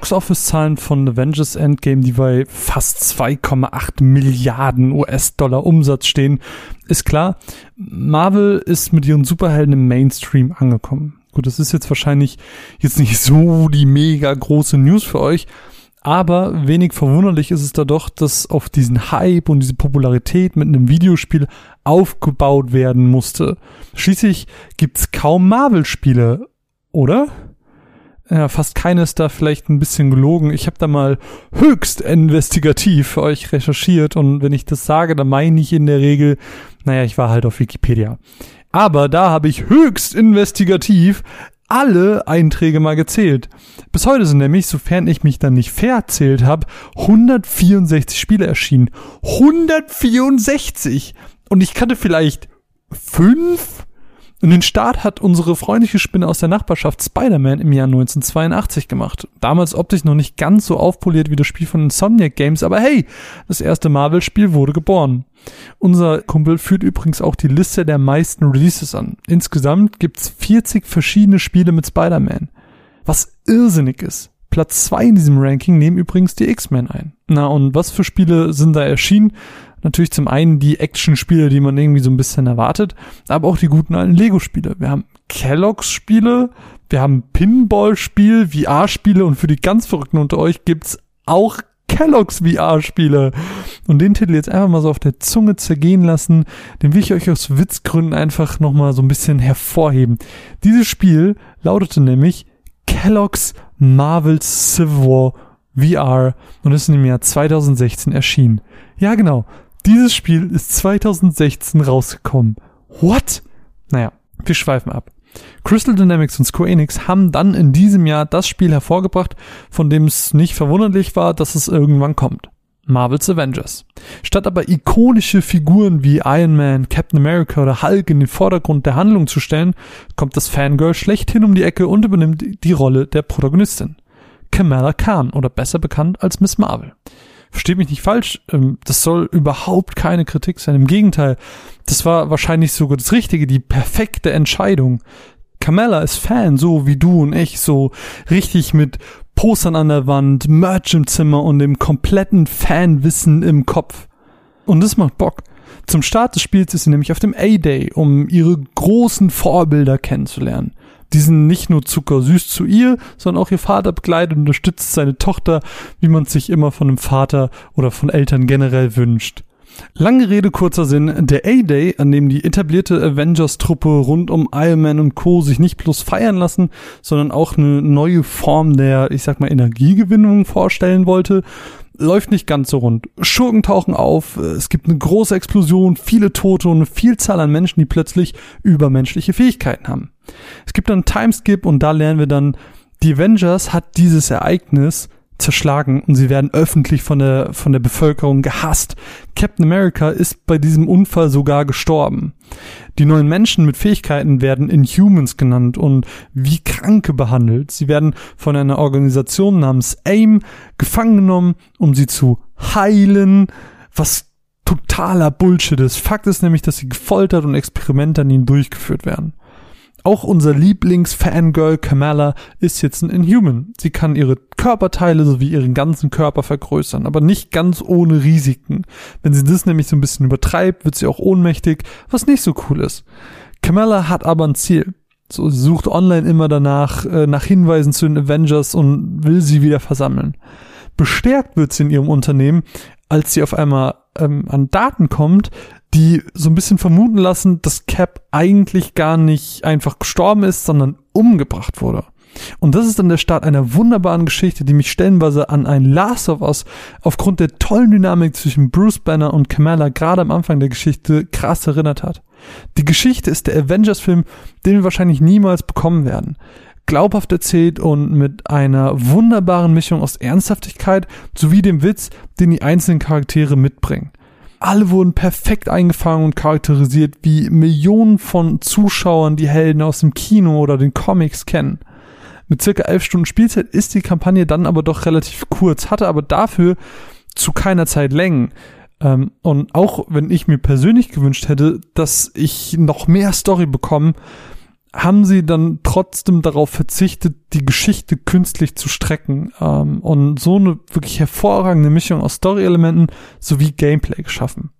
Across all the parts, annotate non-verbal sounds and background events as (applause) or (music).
Box-Office-Zahlen von Avengers Endgame, die bei fast 2,8 Milliarden US-Dollar Umsatz stehen, ist klar, Marvel ist mit ihren Superhelden im Mainstream angekommen. Gut, das ist jetzt wahrscheinlich jetzt nicht so die mega große News für euch, aber wenig verwunderlich ist es da doch, dass auf diesen Hype und diese Popularität mit einem Videospiel aufgebaut werden musste. Schließlich gibt's kaum Marvel-Spiele, oder? Ja, fast keines da vielleicht ein bisschen gelogen. Ich habe da mal höchst investigativ für euch recherchiert und wenn ich das sage, dann meine ich in der Regel, naja, ich war halt auf Wikipedia. Aber da habe ich höchst investigativ alle Einträge mal gezählt. Bis heute sind nämlich, sofern ich mich dann nicht verzählt habe, 164 Spiele erschienen. 164! Und ich kannte vielleicht fünf und den Start hat unsere freundliche Spinne aus der Nachbarschaft Spider-Man im Jahr 1982 gemacht. Damals optisch noch nicht ganz so aufpoliert wie das Spiel von Insomniac Games, aber hey, das erste Marvel-Spiel wurde geboren. Unser Kumpel führt übrigens auch die Liste der meisten Releases an. Insgesamt gibt's 40 verschiedene Spiele mit Spider-Man. Was irrsinnig ist. Platz zwei in diesem Ranking nehmen übrigens die X-Men ein. Na, und was für Spiele sind da erschienen? Natürlich zum einen die Action-Spiele, die man irgendwie so ein bisschen erwartet, aber auch die guten alten Lego-Spiele. Wir haben Kellogg's-Spiele, wir haben Pinball-Spiel, VR-Spiele und für die ganz Verrückten unter euch gibt's auch Kellogg's VR-Spiele. Und den Titel jetzt einfach mal so auf der Zunge zergehen lassen, den will ich euch aus Witzgründen einfach nochmal so ein bisschen hervorheben. Dieses Spiel lautete nämlich Kellogg's Marvel's Civil War VR und ist im Jahr 2016 erschienen. Ja, genau. Dieses Spiel ist 2016 rausgekommen. What? Naja, wir schweifen ab. Crystal Dynamics und Square Enix haben dann in diesem Jahr das Spiel hervorgebracht, von dem es nicht verwunderlich war, dass es irgendwann kommt. Marvel's Avengers. Statt aber ikonische Figuren wie Iron Man, Captain America oder Hulk in den Vordergrund der Handlung zu stellen, kommt das Fangirl schlechthin um die Ecke und übernimmt die Rolle der Protagonistin. Kamala Khan oder besser bekannt als Miss Marvel. Versteht mich nicht falsch, ähm, das soll überhaupt keine Kritik sein. Im Gegenteil, das war wahrscheinlich sogar das Richtige, die perfekte Entscheidung. Carmella ist Fan, so wie du und ich, so richtig mit Postern an der Wand, Merch im Zimmer und dem kompletten Fanwissen im Kopf. Und das macht Bock. Zum Start des Spiels ist sie nämlich auf dem A-Day, um ihre großen Vorbilder kennenzulernen. Die sind nicht nur zuckersüß zu ihr, sondern auch ihr Vater begleitet und unterstützt seine Tochter, wie man sich immer von einem Vater oder von Eltern generell wünscht. Lange Rede, kurzer Sinn. Der A-Day, an dem die etablierte Avengers-Truppe rund um Iron Man und Co. sich nicht bloß feiern lassen, sondern auch eine neue Form der, ich sag mal, Energiegewinnung vorstellen wollte, läuft nicht ganz so rund. Schurken tauchen auf, es gibt eine große Explosion, viele Tote und eine Vielzahl an Menschen, die plötzlich übermenschliche Fähigkeiten haben. Es gibt dann Timeskip und da lernen wir dann, die Avengers hat dieses Ereignis zerschlagen und sie werden öffentlich von der, von der Bevölkerung gehasst. Captain America ist bei diesem Unfall sogar gestorben. Die neuen Menschen mit Fähigkeiten werden Inhumans genannt und wie Kranke behandelt. Sie werden von einer Organisation namens AIM gefangen genommen, um sie zu heilen, was totaler Bullshit ist. Fakt ist nämlich, dass sie gefoltert und Experimente an ihnen durchgeführt werden. Auch unser Lieblings-Fangirl Kamala ist jetzt ein Inhuman. Sie kann ihre Körperteile sowie ihren ganzen Körper vergrößern, aber nicht ganz ohne Risiken. Wenn sie das nämlich so ein bisschen übertreibt, wird sie auch ohnmächtig, was nicht so cool ist. Kamala hat aber ein Ziel. So, sie sucht online immer danach, äh, nach Hinweisen zu den Avengers und will sie wieder versammeln. Bestärkt wird sie in ihrem Unternehmen, als sie auf einmal ähm, an Daten kommt, die so ein bisschen vermuten lassen, dass Cap eigentlich gar nicht einfach gestorben ist, sondern umgebracht wurde. Und das ist dann der Start einer wunderbaren Geschichte, die mich stellenweise an ein Last of Us aufgrund der tollen Dynamik zwischen Bruce Banner und Kamala gerade am Anfang der Geschichte krass erinnert hat. Die Geschichte ist der Avengers-Film, den wir wahrscheinlich niemals bekommen werden. Glaubhaft erzählt und mit einer wunderbaren Mischung aus Ernsthaftigkeit sowie dem Witz, den die einzelnen Charaktere mitbringen. Alle wurden perfekt eingefangen und charakterisiert, wie Millionen von Zuschauern die Helden aus dem Kino oder den Comics kennen. Mit circa elf Stunden Spielzeit ist die Kampagne dann aber doch relativ kurz, hatte aber dafür zu keiner Zeit Längen. Ähm, und auch wenn ich mir persönlich gewünscht hätte, dass ich noch mehr Story bekomme, haben sie dann trotzdem darauf verzichtet, die Geschichte künstlich zu strecken ähm, und so eine wirklich hervorragende Mischung aus Story-Elementen sowie Gameplay geschaffen.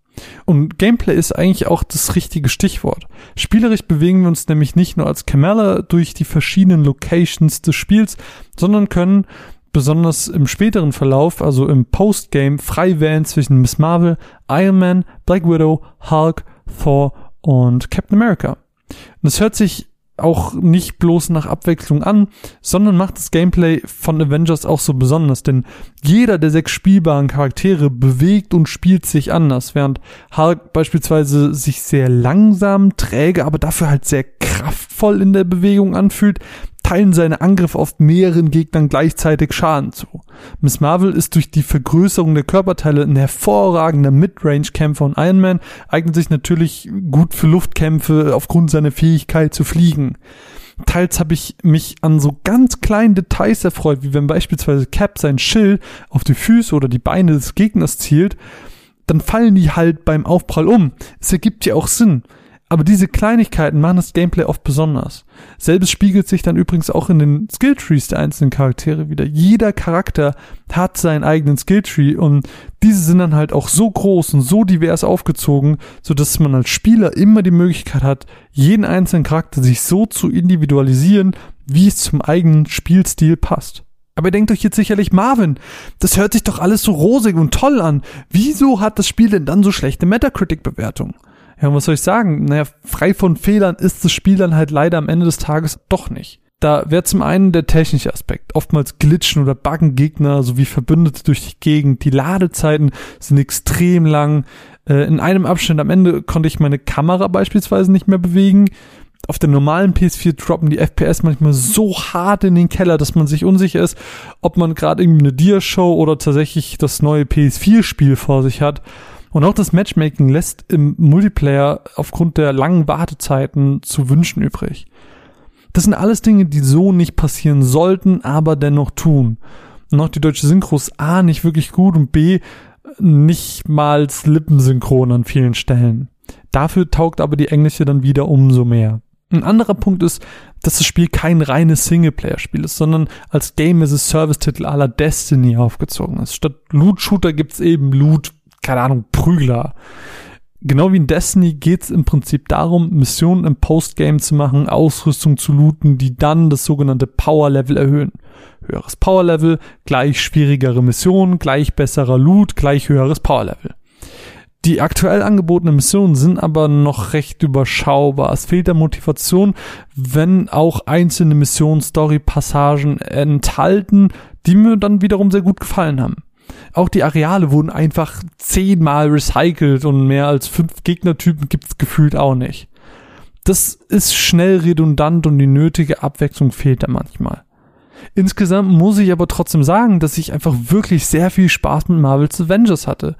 Und Gameplay ist eigentlich auch das richtige Stichwort. Spielerisch bewegen wir uns nämlich nicht nur als Kamala durch die verschiedenen Locations des Spiels, sondern können besonders im späteren Verlauf, also im Postgame, frei wählen zwischen Miss Marvel, Iron Man, Black Widow, Hulk, Thor und Captain America. Und es hört sich auch nicht bloß nach Abwechslung an, sondern macht das Gameplay von Avengers auch so besonders, denn jeder der sechs spielbaren Charaktere bewegt und spielt sich anders, während Hulk beispielsweise sich sehr langsam, träge, aber dafür halt sehr kraftvoll in der Bewegung anfühlt, teilen seine Angriffe oft mehreren Gegnern gleichzeitig Schaden zu. Miss Marvel ist durch die Vergrößerung der Körperteile ein hervorragender Midrange-Kämpfer und Iron Man eignet sich natürlich gut für Luftkämpfe aufgrund seiner Fähigkeit zu fliegen. Teils habe ich mich an so ganz kleinen Details erfreut, wie wenn beispielsweise Cap sein Schild auf die Füße oder die Beine des Gegners zielt, dann fallen die halt beim Aufprall um. Es ergibt ja auch Sinn. Aber diese Kleinigkeiten machen das Gameplay oft besonders. Selbes spiegelt sich dann übrigens auch in den Skilltrees der einzelnen Charaktere wieder. Jeder Charakter hat seinen eigenen Skilltree und diese sind dann halt auch so groß und so divers aufgezogen, so dass man als Spieler immer die Möglichkeit hat, jeden einzelnen Charakter sich so zu individualisieren, wie es zum eigenen Spielstil passt. Aber ihr denkt euch jetzt sicherlich, Marvin, das hört sich doch alles so rosig und toll an. Wieso hat das Spiel denn dann so schlechte Metacritic-Bewertungen? Ja, was soll ich sagen? Naja, frei von Fehlern ist das Spiel dann halt leider am Ende des Tages doch nicht. Da wäre zum einen der technische Aspekt. Oftmals glitschen oder buggen Gegner sowie Verbündete durch die Gegend. Die Ladezeiten sind extrem lang. Äh, in einem Abschnitt am Ende konnte ich meine Kamera beispielsweise nicht mehr bewegen. Auf der normalen PS4 droppen die FPS manchmal so hart in den Keller, dass man sich unsicher ist, ob man gerade irgendwie eine Dia-Show oder tatsächlich das neue PS4-Spiel vor sich hat. Und auch das Matchmaking lässt im Multiplayer aufgrund der langen Wartezeiten zu wünschen übrig. Das sind alles Dinge, die so nicht passieren sollten, aber dennoch tun. Auch die deutsche Synchro ist A nicht wirklich gut und B nicht mal lippensynchron an vielen Stellen. Dafür taugt aber die englische dann wieder umso mehr. Ein anderer Punkt ist, dass das Spiel kein reines Singleplayer-Spiel ist, sondern als Game as a Service-Titel aller Destiny aufgezogen ist. Statt Loot-Shooter gibt's eben Loot keine Ahnung, Prügler. Genau wie in Destiny geht es im Prinzip darum, Missionen im Postgame zu machen, Ausrüstung zu looten, die dann das sogenannte Power Level erhöhen. Höheres Power Level, gleich schwierigere Missionen, gleich besserer Loot, gleich höheres Power Level. Die aktuell angebotenen Missionen sind aber noch recht überschaubar. Es fehlt der Motivation, wenn auch einzelne Missions-Story-Passagen enthalten, die mir dann wiederum sehr gut gefallen haben. Auch die Areale wurden einfach zehnmal recycelt und mehr als fünf Gegnertypen gibt's gefühlt auch nicht. Das ist schnell redundant und die nötige Abwechslung fehlt da manchmal. Insgesamt muss ich aber trotzdem sagen, dass ich einfach wirklich sehr viel Spaß mit Marvel's Avengers hatte.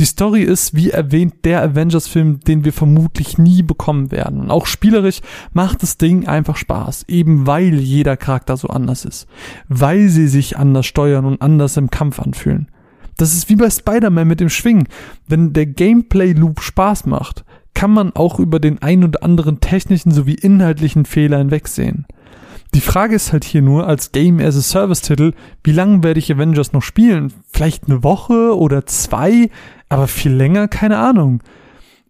Die Story ist, wie erwähnt, der Avengers-Film, den wir vermutlich nie bekommen werden. Und auch spielerisch macht das Ding einfach Spaß, eben weil jeder Charakter so anders ist. Weil sie sich anders steuern und anders im Kampf anfühlen. Das ist wie bei Spider-Man mit dem Schwingen. Wenn der Gameplay-Loop Spaß macht, kann man auch über den ein oder anderen technischen sowie inhaltlichen Fehler hinwegsehen. Die Frage ist halt hier nur als Game as a Service Titel, wie lange werde ich Avengers noch spielen? Vielleicht eine Woche oder zwei, aber viel länger, keine Ahnung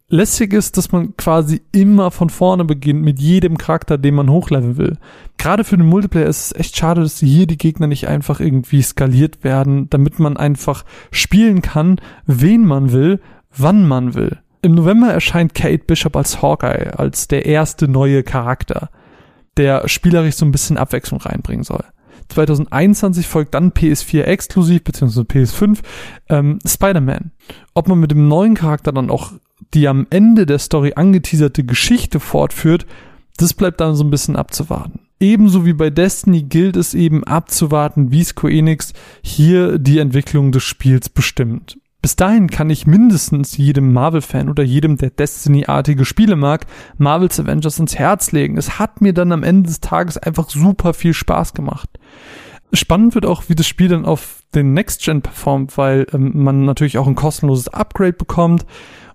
lässig ist, dass man quasi immer von vorne beginnt mit jedem Charakter, den man hochleveln will. Gerade für den Multiplayer ist es echt schade, dass hier die Gegner nicht einfach irgendwie skaliert werden, damit man einfach spielen kann, wen man will, wann man will. Im November erscheint Kate Bishop als Hawkeye, als der erste neue Charakter, der spielerisch so ein bisschen Abwechslung reinbringen soll. 2021 folgt dann PS4 exklusiv, beziehungsweise PS5, ähm, Spider-Man. Ob man mit dem neuen Charakter dann auch die am Ende der Story angeteaserte Geschichte fortführt, das bleibt dann so ein bisschen abzuwarten. Ebenso wie bei Destiny gilt es eben abzuwarten, wie Square Enix hier die Entwicklung des Spiels bestimmt. Bis dahin kann ich mindestens jedem Marvel-Fan oder jedem, der Destiny-artige Spiele mag, Marvel's Avengers ins Herz legen. Es hat mir dann am Ende des Tages einfach super viel Spaß gemacht. Spannend wird auch, wie das Spiel dann auf den Next Gen performt, weil ähm, man natürlich auch ein kostenloses Upgrade bekommt.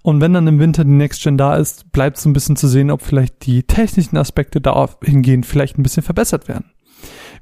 Und wenn dann im Winter die Next Gen da ist, bleibt so ein bisschen zu sehen, ob vielleicht die technischen Aspekte dahingehend vielleicht ein bisschen verbessert werden.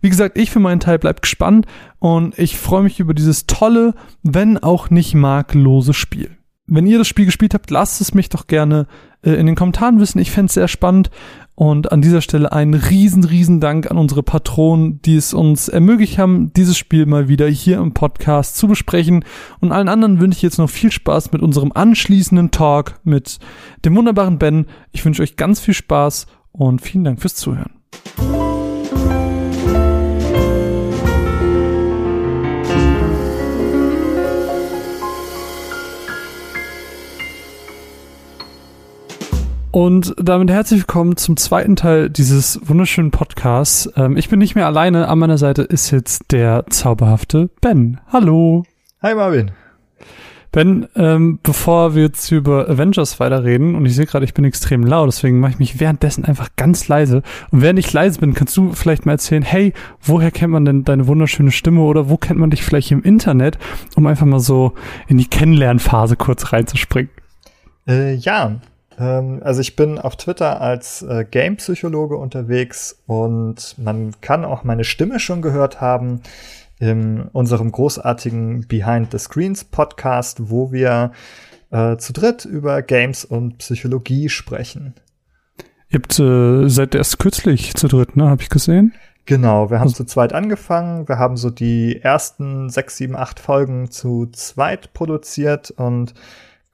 Wie gesagt, ich für meinen Teil bleib gespannt und ich freue mich über dieses tolle, wenn auch nicht makellose Spiel. Wenn ihr das Spiel gespielt habt, lasst es mich doch gerne äh, in den Kommentaren wissen. Ich fände sehr spannend. Und an dieser Stelle einen riesen, riesen Dank an unsere Patronen, die es uns ermöglicht haben, dieses Spiel mal wieder hier im Podcast zu besprechen. Und allen anderen wünsche ich jetzt noch viel Spaß mit unserem anschließenden Talk mit dem wunderbaren Ben. Ich wünsche euch ganz viel Spaß und vielen Dank fürs Zuhören. Und damit herzlich willkommen zum zweiten Teil dieses wunderschönen Podcasts. Ähm, ich bin nicht mehr alleine. An meiner Seite ist jetzt der zauberhafte Ben. Hallo. Hi Marvin. Ben, ähm, bevor wir jetzt über Avengers weiterreden, und ich sehe gerade, ich bin extrem laut, deswegen mache ich mich währenddessen einfach ganz leise. Und während ich leise bin, kannst du vielleicht mal erzählen, hey, woher kennt man denn deine wunderschöne Stimme oder wo kennt man dich vielleicht im Internet, um einfach mal so in die Kennenlernphase kurz reinzuspringen? Äh, ja, ähm, also ich bin auf Twitter als äh, Game-Psychologe unterwegs und man kann auch meine Stimme schon gehört haben in unserem großartigen Behind the Screens Podcast, wo wir äh, zu dritt über Games und Psychologie sprechen. Ihr habt äh, seit erst kürzlich zu dritt, ne? Habe ich gesehen. Genau, wir haben zu zweit angefangen. Wir haben so die ersten sechs, sieben, acht Folgen zu zweit produziert und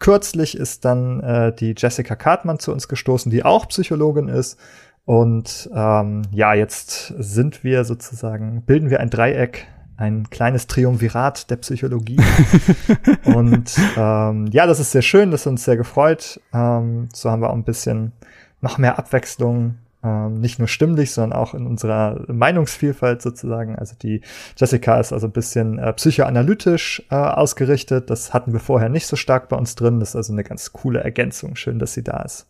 Kürzlich ist dann äh, die Jessica Cartman zu uns gestoßen, die auch Psychologin ist. Und ähm, ja, jetzt sind wir sozusagen, bilden wir ein Dreieck, ein kleines Triumvirat der Psychologie. (laughs) und ähm, ja, das ist sehr schön, das hat uns sehr gefreut. Ähm, so haben wir auch ein bisschen noch mehr Abwechslung ähm, nicht nur stimmlich, sondern auch in unserer Meinungsvielfalt sozusagen. Also die Jessica ist also ein bisschen äh, psychoanalytisch äh, ausgerichtet. Das hatten wir vorher nicht so stark bei uns drin. Das ist also eine ganz coole Ergänzung. Schön, dass sie da ist.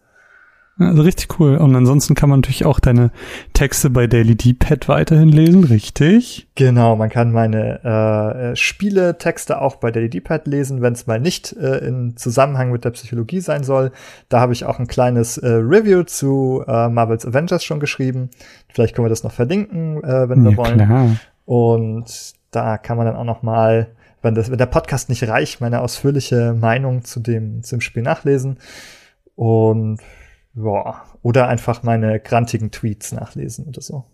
Also richtig cool. Und ansonsten kann man natürlich auch deine Texte bei Daily D-Pad weiterhin lesen, richtig? Genau, man kann meine äh, äh Spiele-Texte auch bei Daily D-Pad lesen, wenn es mal nicht äh, in Zusammenhang mit der Psychologie sein soll. Da habe ich auch ein kleines äh, Review zu äh, Marvel's Avengers schon geschrieben. Vielleicht können wir das noch verlinken, äh, wenn wir ja, wollen. Klar. Und da kann man dann auch noch mal wenn, das, wenn der Podcast nicht reicht, meine ausführliche Meinung zu dem, zum Spiel nachlesen. Und Boah. Oder einfach meine grantigen Tweets nachlesen oder so.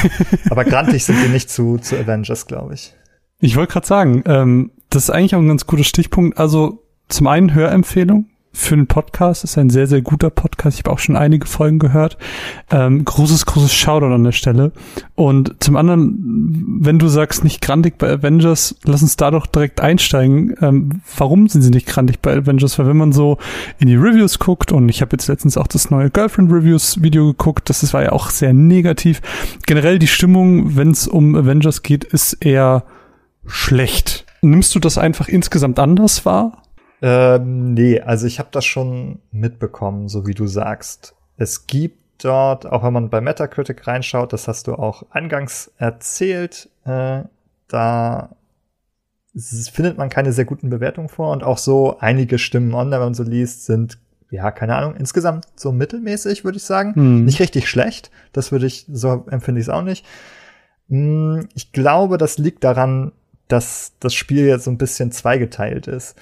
(laughs) Aber grantig sind die nicht zu, zu Avengers, glaube ich. Ich wollte gerade sagen, ähm, das ist eigentlich auch ein ganz guter Stichpunkt. Also zum einen Hörempfehlung für einen Podcast. ist ein sehr, sehr guter Podcast. Ich habe auch schon einige Folgen gehört. Ähm, großes, großes Shoutout an der Stelle. Und zum anderen, wenn du sagst, nicht grandig bei Avengers, lass uns da doch direkt einsteigen. Ähm, warum sind sie nicht grandig bei Avengers? Weil wenn man so in die Reviews guckt, und ich habe jetzt letztens auch das neue Girlfriend Reviews Video geguckt, das war ja auch sehr negativ. Generell die Stimmung, wenn es um Avengers geht, ist eher schlecht. Nimmst du das einfach insgesamt anders wahr? Ähm, nee, also ich habe das schon mitbekommen, so wie du sagst. Es gibt dort, auch wenn man bei Metacritic reinschaut, das hast du auch eingangs erzählt, äh, da findet man keine sehr guten Bewertungen vor und auch so einige Stimmen online, wenn man so liest, sind ja, keine Ahnung, insgesamt so mittelmäßig, würde ich sagen. Hm. Nicht richtig schlecht. Das würde ich, so empfinde ich es auch nicht. Hm, ich glaube, das liegt daran, dass das Spiel jetzt so ein bisschen zweigeteilt ist.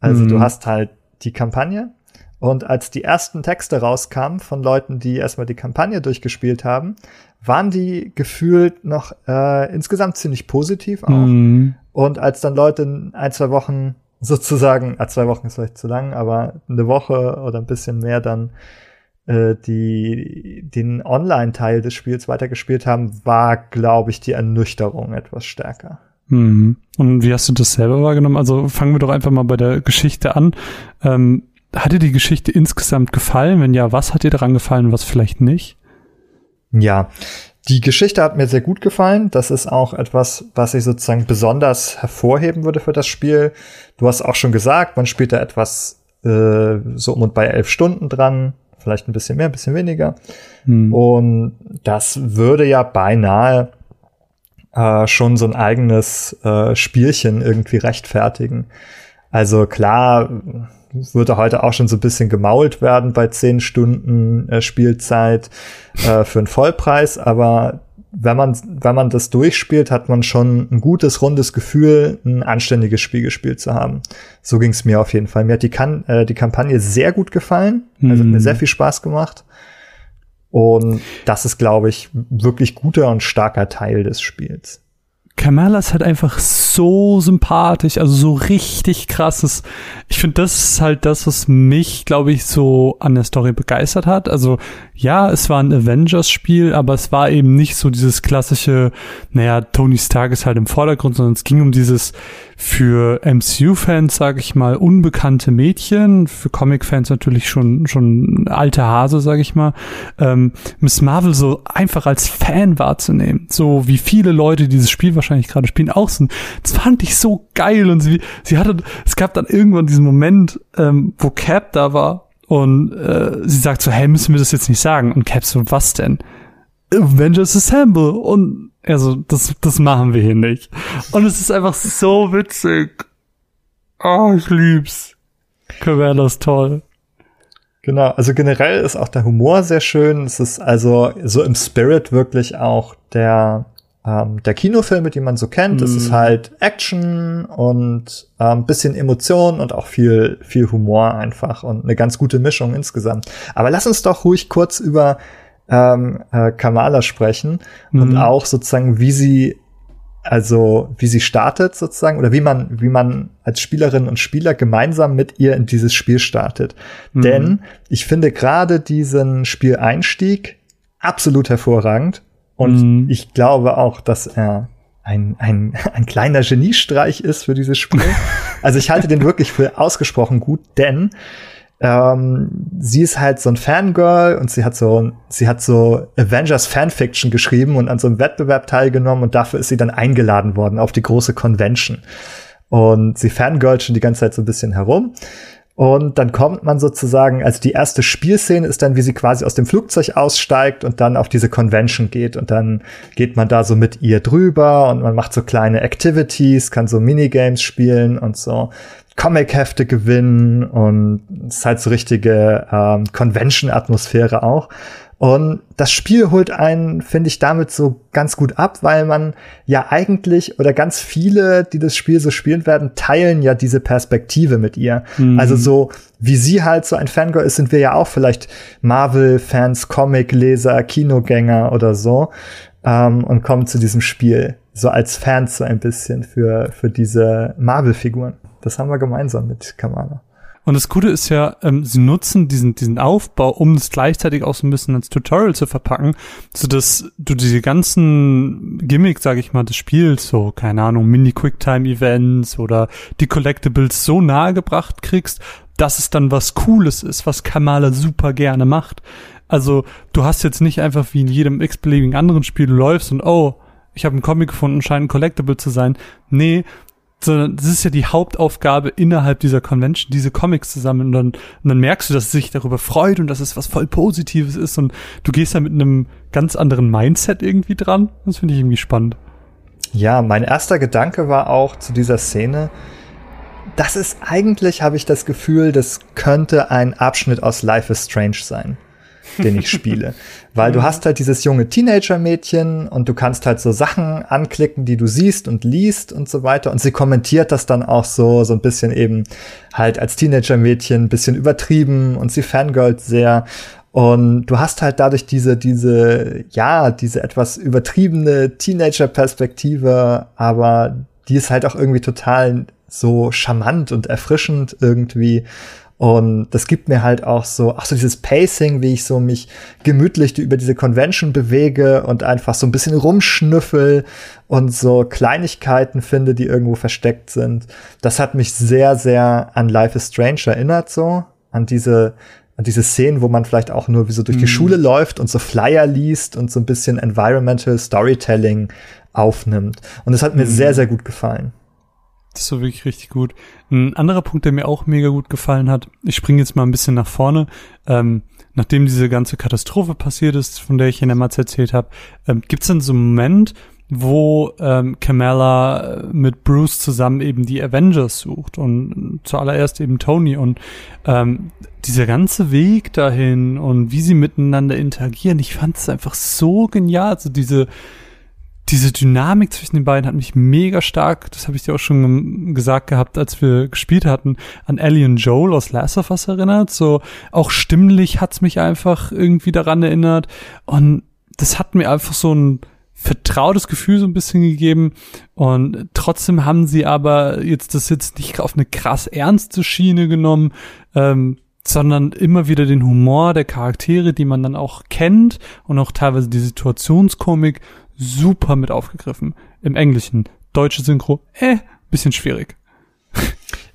Also mhm. du hast halt die Kampagne und als die ersten Texte rauskamen von Leuten, die erstmal die Kampagne durchgespielt haben, waren die gefühlt noch äh, insgesamt ziemlich positiv auch. Mhm. Und als dann Leute in ein, zwei Wochen (laughs) sozusagen, ah, zwei Wochen ist vielleicht zu lang, aber eine Woche oder ein bisschen mehr dann äh, die den Online-Teil des Spiels weitergespielt haben, war, glaube ich, die Ernüchterung etwas stärker. Mhm. Und wie hast du das selber wahrgenommen? Also fangen wir doch einfach mal bei der Geschichte an. Ähm, hat dir die Geschichte insgesamt gefallen? Wenn ja, was hat dir daran gefallen, was vielleicht nicht? Ja, die Geschichte hat mir sehr gut gefallen. Das ist auch etwas, was ich sozusagen besonders hervorheben würde für das Spiel. Du hast auch schon gesagt, man spielt da etwas äh, so um und bei elf Stunden dran, vielleicht ein bisschen mehr, ein bisschen weniger. Hm. Und das würde ja beinahe äh, schon so ein eigenes äh, Spielchen irgendwie rechtfertigen. Also klar, würde heute auch schon so ein bisschen gemault werden bei zehn Stunden äh, Spielzeit äh, für einen Vollpreis, aber wenn man, wenn man das durchspielt, hat man schon ein gutes, rundes Gefühl, ein anständiges Spiel gespielt zu haben. So ging es mir auf jeden Fall. Mir hat die, kan äh, die Kampagne sehr gut gefallen. Also hat mir mhm. sehr viel Spaß gemacht. Und das ist, glaube ich, wirklich guter und starker Teil des Spiels. Kamala ist halt einfach so sympathisch, also so richtig krasses. Ich finde, das ist halt das, was mich, glaube ich, so an der Story begeistert hat. Also ja, es war ein Avengers-Spiel, aber es war eben nicht so dieses klassische, naja, Tony Stark ist halt im Vordergrund, sondern es ging um dieses für MCU-Fans, sage ich mal, unbekannte Mädchen, für Comic-Fans natürlich schon schon alte Hase, sage ich mal, ähm, Miss Marvel so einfach als Fan wahrzunehmen, so wie viele Leute dieses Spiel wahrscheinlich gerade spielen, auch sind. Das fand ich so geil und sie, sie hatte, es gab dann irgendwann diesen Moment, ähm, wo Cap da war und äh, sie sagt so, hey, müssen wir das jetzt nicht sagen? Und Cap so, was denn? Avengers Assemble und er so, das, das machen wir hier nicht. Und es ist einfach so witzig. Oh, ich lieb's. Cavella ist toll. Genau, also generell ist auch der Humor sehr schön. Es ist also so im Spirit wirklich auch der ähm, der Kinofilme, die man so kennt. Mm. Es ist mhm. halt Action und ähm, bisschen Emotion und auch viel viel Humor einfach und eine ganz gute Mischung insgesamt. Aber lass uns doch ruhig kurz über ähm, äh, Kamala sprechen mm. und auch sozusagen wie sie also wie sie startet sozusagen oder wie man wie man als Spielerin und Spieler gemeinsam mit ihr in dieses Spiel startet. Mhm. Denn ich finde gerade diesen Spieleinstieg absolut hervorragend und mhm. ich glaube auch, dass er ein, ein, (laughs) ein kleiner Geniestreich ist für dieses Spiel. also ich halte den wirklich für ausgesprochen gut, denn ähm, sie ist halt so ein Fangirl und sie hat so, sie hat so Avengers Fanfiction geschrieben und an so einem Wettbewerb teilgenommen und dafür ist sie dann eingeladen worden auf die große Convention. Und sie fangirlt schon die ganze Zeit so ein bisschen herum. Und dann kommt man sozusagen, also die erste Spielszene ist dann, wie sie quasi aus dem Flugzeug aussteigt und dann auf diese Convention geht. Und dann geht man da so mit ihr drüber und man macht so kleine Activities, kann so Minigames spielen und so Comic-Hefte gewinnen und es ist halt so richtige ähm, Convention-Atmosphäre auch. Und das Spiel holt einen, finde ich, damit so ganz gut ab, weil man ja eigentlich oder ganz viele, die das Spiel so spielen werden, teilen ja diese Perspektive mit ihr. Mhm. Also so, wie sie halt so ein Fangirl ist, sind wir ja auch vielleicht Marvel-Fans, Comic-Leser, Kinogänger oder so ähm, und kommen zu diesem Spiel so als Fans so ein bisschen für, für diese Marvel-Figuren. Das haben wir gemeinsam mit Kamala. Und das Gute ist ja, ähm, sie nutzen diesen, diesen Aufbau, um es gleichzeitig auch so ein bisschen als Tutorial zu verpacken, so dass du diese ganzen Gimmicks, sag ich mal, des Spiels, so, keine Ahnung, Mini-Quicktime-Events oder die Collectibles so nahe gebracht kriegst, dass es dann was Cooles ist, was Kamala super gerne macht. Also, du hast jetzt nicht einfach wie in jedem x-beliebigen anderen Spiel, du läufst und oh, ich habe einen Comic gefunden, scheint ein Collectible zu sein. Nee, sondern das ist ja die Hauptaufgabe innerhalb dieser Convention, diese Comics zusammen und dann, und dann merkst du, dass es sich darüber freut und dass es was voll Positives ist und du gehst da mit einem ganz anderen Mindset irgendwie dran. Das finde ich irgendwie spannend. Ja, mein erster Gedanke war auch zu dieser Szene, das ist eigentlich, habe ich das Gefühl, das könnte ein Abschnitt aus Life is Strange sein den ich spiele. Weil du mhm. hast halt dieses junge Teenager-Mädchen und du kannst halt so Sachen anklicken, die du siehst und liest und so weiter. Und sie kommentiert das dann auch so, so ein bisschen eben halt als Teenager-Mädchen ein bisschen übertrieben und sie fangirlt sehr. Und du hast halt dadurch diese, diese, ja, diese etwas übertriebene Teenager-Perspektive, aber die ist halt auch irgendwie total so charmant und erfrischend irgendwie. Und das gibt mir halt auch so, ach so dieses Pacing, wie ich so mich gemütlich über diese Convention bewege und einfach so ein bisschen rumschnüffel und so Kleinigkeiten finde, die irgendwo versteckt sind. Das hat mich sehr, sehr an Life is Strange erinnert, so an diese an diese Szenen, wo man vielleicht auch nur wie so durch die mhm. Schule läuft und so Flyer liest und so ein bisschen Environmental Storytelling aufnimmt. Und das hat mir mhm. sehr, sehr gut gefallen. Das so wirklich richtig gut. Ein anderer Punkt, der mir auch mega gut gefallen hat, ich springe jetzt mal ein bisschen nach vorne. Ähm, nachdem diese ganze Katastrophe passiert ist, von der ich in der Matz erzählt habe, ähm, gibt es dann so einen Moment, wo ähm, Kamala mit Bruce zusammen eben die Avengers sucht und zuallererst eben Tony und ähm, dieser ganze Weg dahin und wie sie miteinander interagieren, ich fand es einfach so genial, also diese diese Dynamik zwischen den beiden hat mich mega stark, das habe ich dir auch schon gesagt gehabt, als wir gespielt hatten, an Ellie und Joel aus Last of Us erinnert. So auch stimmlich hat's mich einfach irgendwie daran erinnert. Und das hat mir einfach so ein vertrautes Gefühl so ein bisschen gegeben. Und trotzdem haben sie aber jetzt das jetzt nicht auf eine krass ernste Schiene genommen. Ähm, sondern immer wieder den Humor der Charaktere, die man dann auch kennt und auch teilweise die Situationskomik super mit aufgegriffen. Im Englischen. Deutsche Synchro, äh, bisschen schwierig.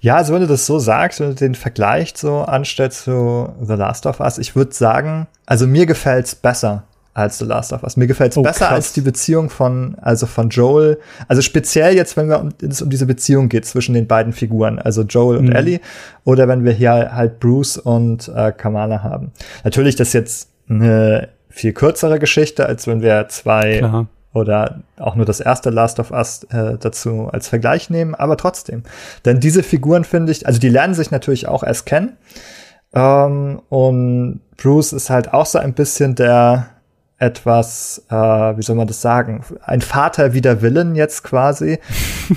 Ja, also wenn du das so sagst, wenn du den Vergleich so anstellst zu The Last of Us, ich würde sagen, also mir gefällt's besser als The Last of Us. Mir gefällt's oh, besser krass. als die Beziehung von, also von Joel. Also speziell jetzt, wenn wir um, es um diese Beziehung geht zwischen den beiden Figuren, also Joel und mhm. Ellie, oder wenn wir hier halt Bruce und äh, Kamala haben. Natürlich, das jetzt eine viel kürzere Geschichte, als wenn wir zwei Klar. oder auch nur das erste Last of Us äh, dazu als Vergleich nehmen, aber trotzdem. Denn diese Figuren finde ich, also die lernen sich natürlich auch erst kennen. Ähm, und Bruce ist halt auch so ein bisschen der etwas, äh, wie soll man das sagen, ein Vater wider Willen jetzt quasi,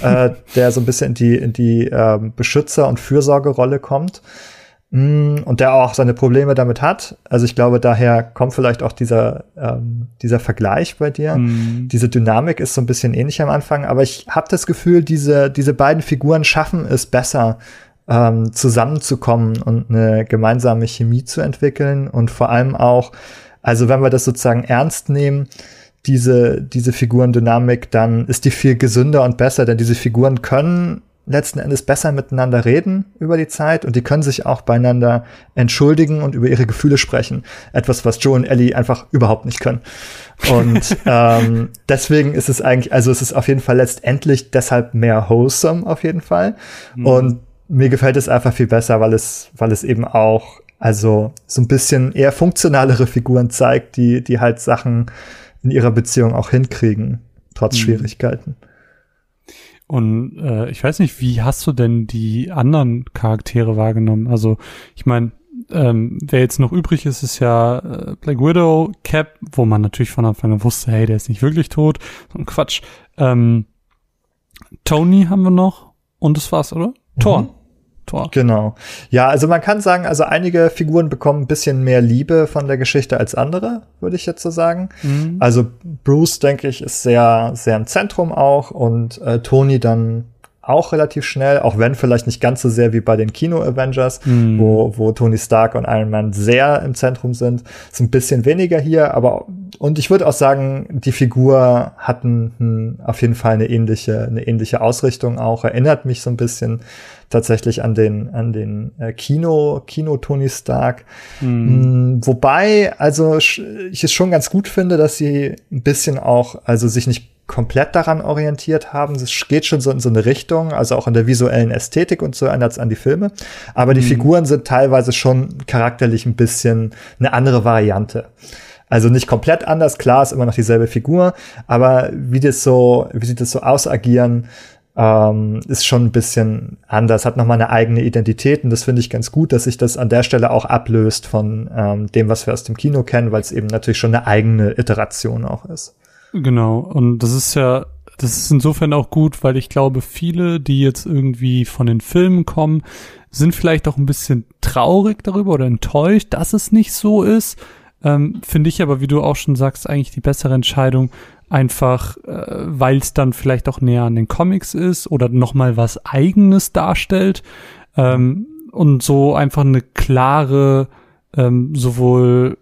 äh, (laughs) der so ein bisschen in die, in die äh, Beschützer- und Fürsorgerolle kommt. Mm, und der auch seine Probleme damit hat. Also ich glaube, daher kommt vielleicht auch dieser, ähm, dieser Vergleich bei dir. Mm. Diese Dynamik ist so ein bisschen ähnlich am Anfang, aber ich habe das Gefühl, diese, diese beiden Figuren schaffen es besser, ähm, zusammenzukommen und eine gemeinsame Chemie zu entwickeln und vor allem auch, also wenn wir das sozusagen ernst nehmen, diese, diese Figurendynamik, dann ist die viel gesünder und besser, denn diese Figuren können letzten Endes besser miteinander reden über die Zeit und die können sich auch beieinander entschuldigen und über ihre Gefühle sprechen. Etwas, was Joe und Ellie einfach überhaupt nicht können. Und (laughs) ähm, deswegen ist es eigentlich, also es ist auf jeden Fall letztendlich deshalb mehr wholesome auf jeden Fall. Mhm. Und mir gefällt es einfach viel besser, weil es, weil es eben auch also so ein bisschen eher funktionalere Figuren zeigt, die, die halt Sachen in ihrer Beziehung auch hinkriegen, trotz mhm. Schwierigkeiten. Und äh, ich weiß nicht, wie hast du denn die anderen Charaktere wahrgenommen? Also, ich meine, ähm, wer jetzt noch übrig ist, ist ja äh, Black Widow, Cap, wo man natürlich von Anfang an wusste, hey, der ist nicht wirklich tot. So ein Quatsch. Ähm, Tony haben wir noch und das war's, oder? Mhm. Thor. Tor. Genau. Ja, also man kann sagen, also einige Figuren bekommen ein bisschen mehr Liebe von der Geschichte als andere, würde ich jetzt so sagen. Mhm. Also Bruce, denke ich, ist sehr, sehr im Zentrum auch und äh, Tony dann auch relativ schnell, auch wenn vielleicht nicht ganz so sehr wie bei den Kino-Avengers, mhm. wo, wo Tony Stark und Iron Man sehr im Zentrum sind. Ist ein bisschen weniger hier, aber und ich würde auch sagen, die Figur hatten hm, auf jeden Fall eine ähnliche, eine ähnliche Ausrichtung auch, erinnert mich so ein bisschen tatsächlich an den, an den äh, Kino, Kino Tony Stark. Mhm. Mm, wobei, also ich es schon ganz gut finde, dass sie ein bisschen auch, also sich nicht komplett daran orientiert haben. Es geht schon so in so eine Richtung, also auch in der visuellen Ästhetik und so es an die Filme. Aber die mhm. Figuren sind teilweise schon charakterlich ein bisschen eine andere Variante. Also nicht komplett anders, klar ist immer noch dieselbe Figur, aber wie das so, wie sie das so ausagieren, ähm, ist schon ein bisschen anders, hat nochmal eine eigene Identität und das finde ich ganz gut, dass sich das an der Stelle auch ablöst von ähm, dem, was wir aus dem Kino kennen, weil es eben natürlich schon eine eigene Iteration auch ist. Genau, und das ist ja, das ist insofern auch gut, weil ich glaube, viele, die jetzt irgendwie von den Filmen kommen, sind vielleicht auch ein bisschen traurig darüber oder enttäuscht, dass es nicht so ist. Ähm, Finde ich aber, wie du auch schon sagst, eigentlich die bessere Entscheidung, einfach, äh, weil es dann vielleicht auch näher an den Comics ist oder nochmal was Eigenes darstellt ähm, und so einfach eine klare, ähm, sowohl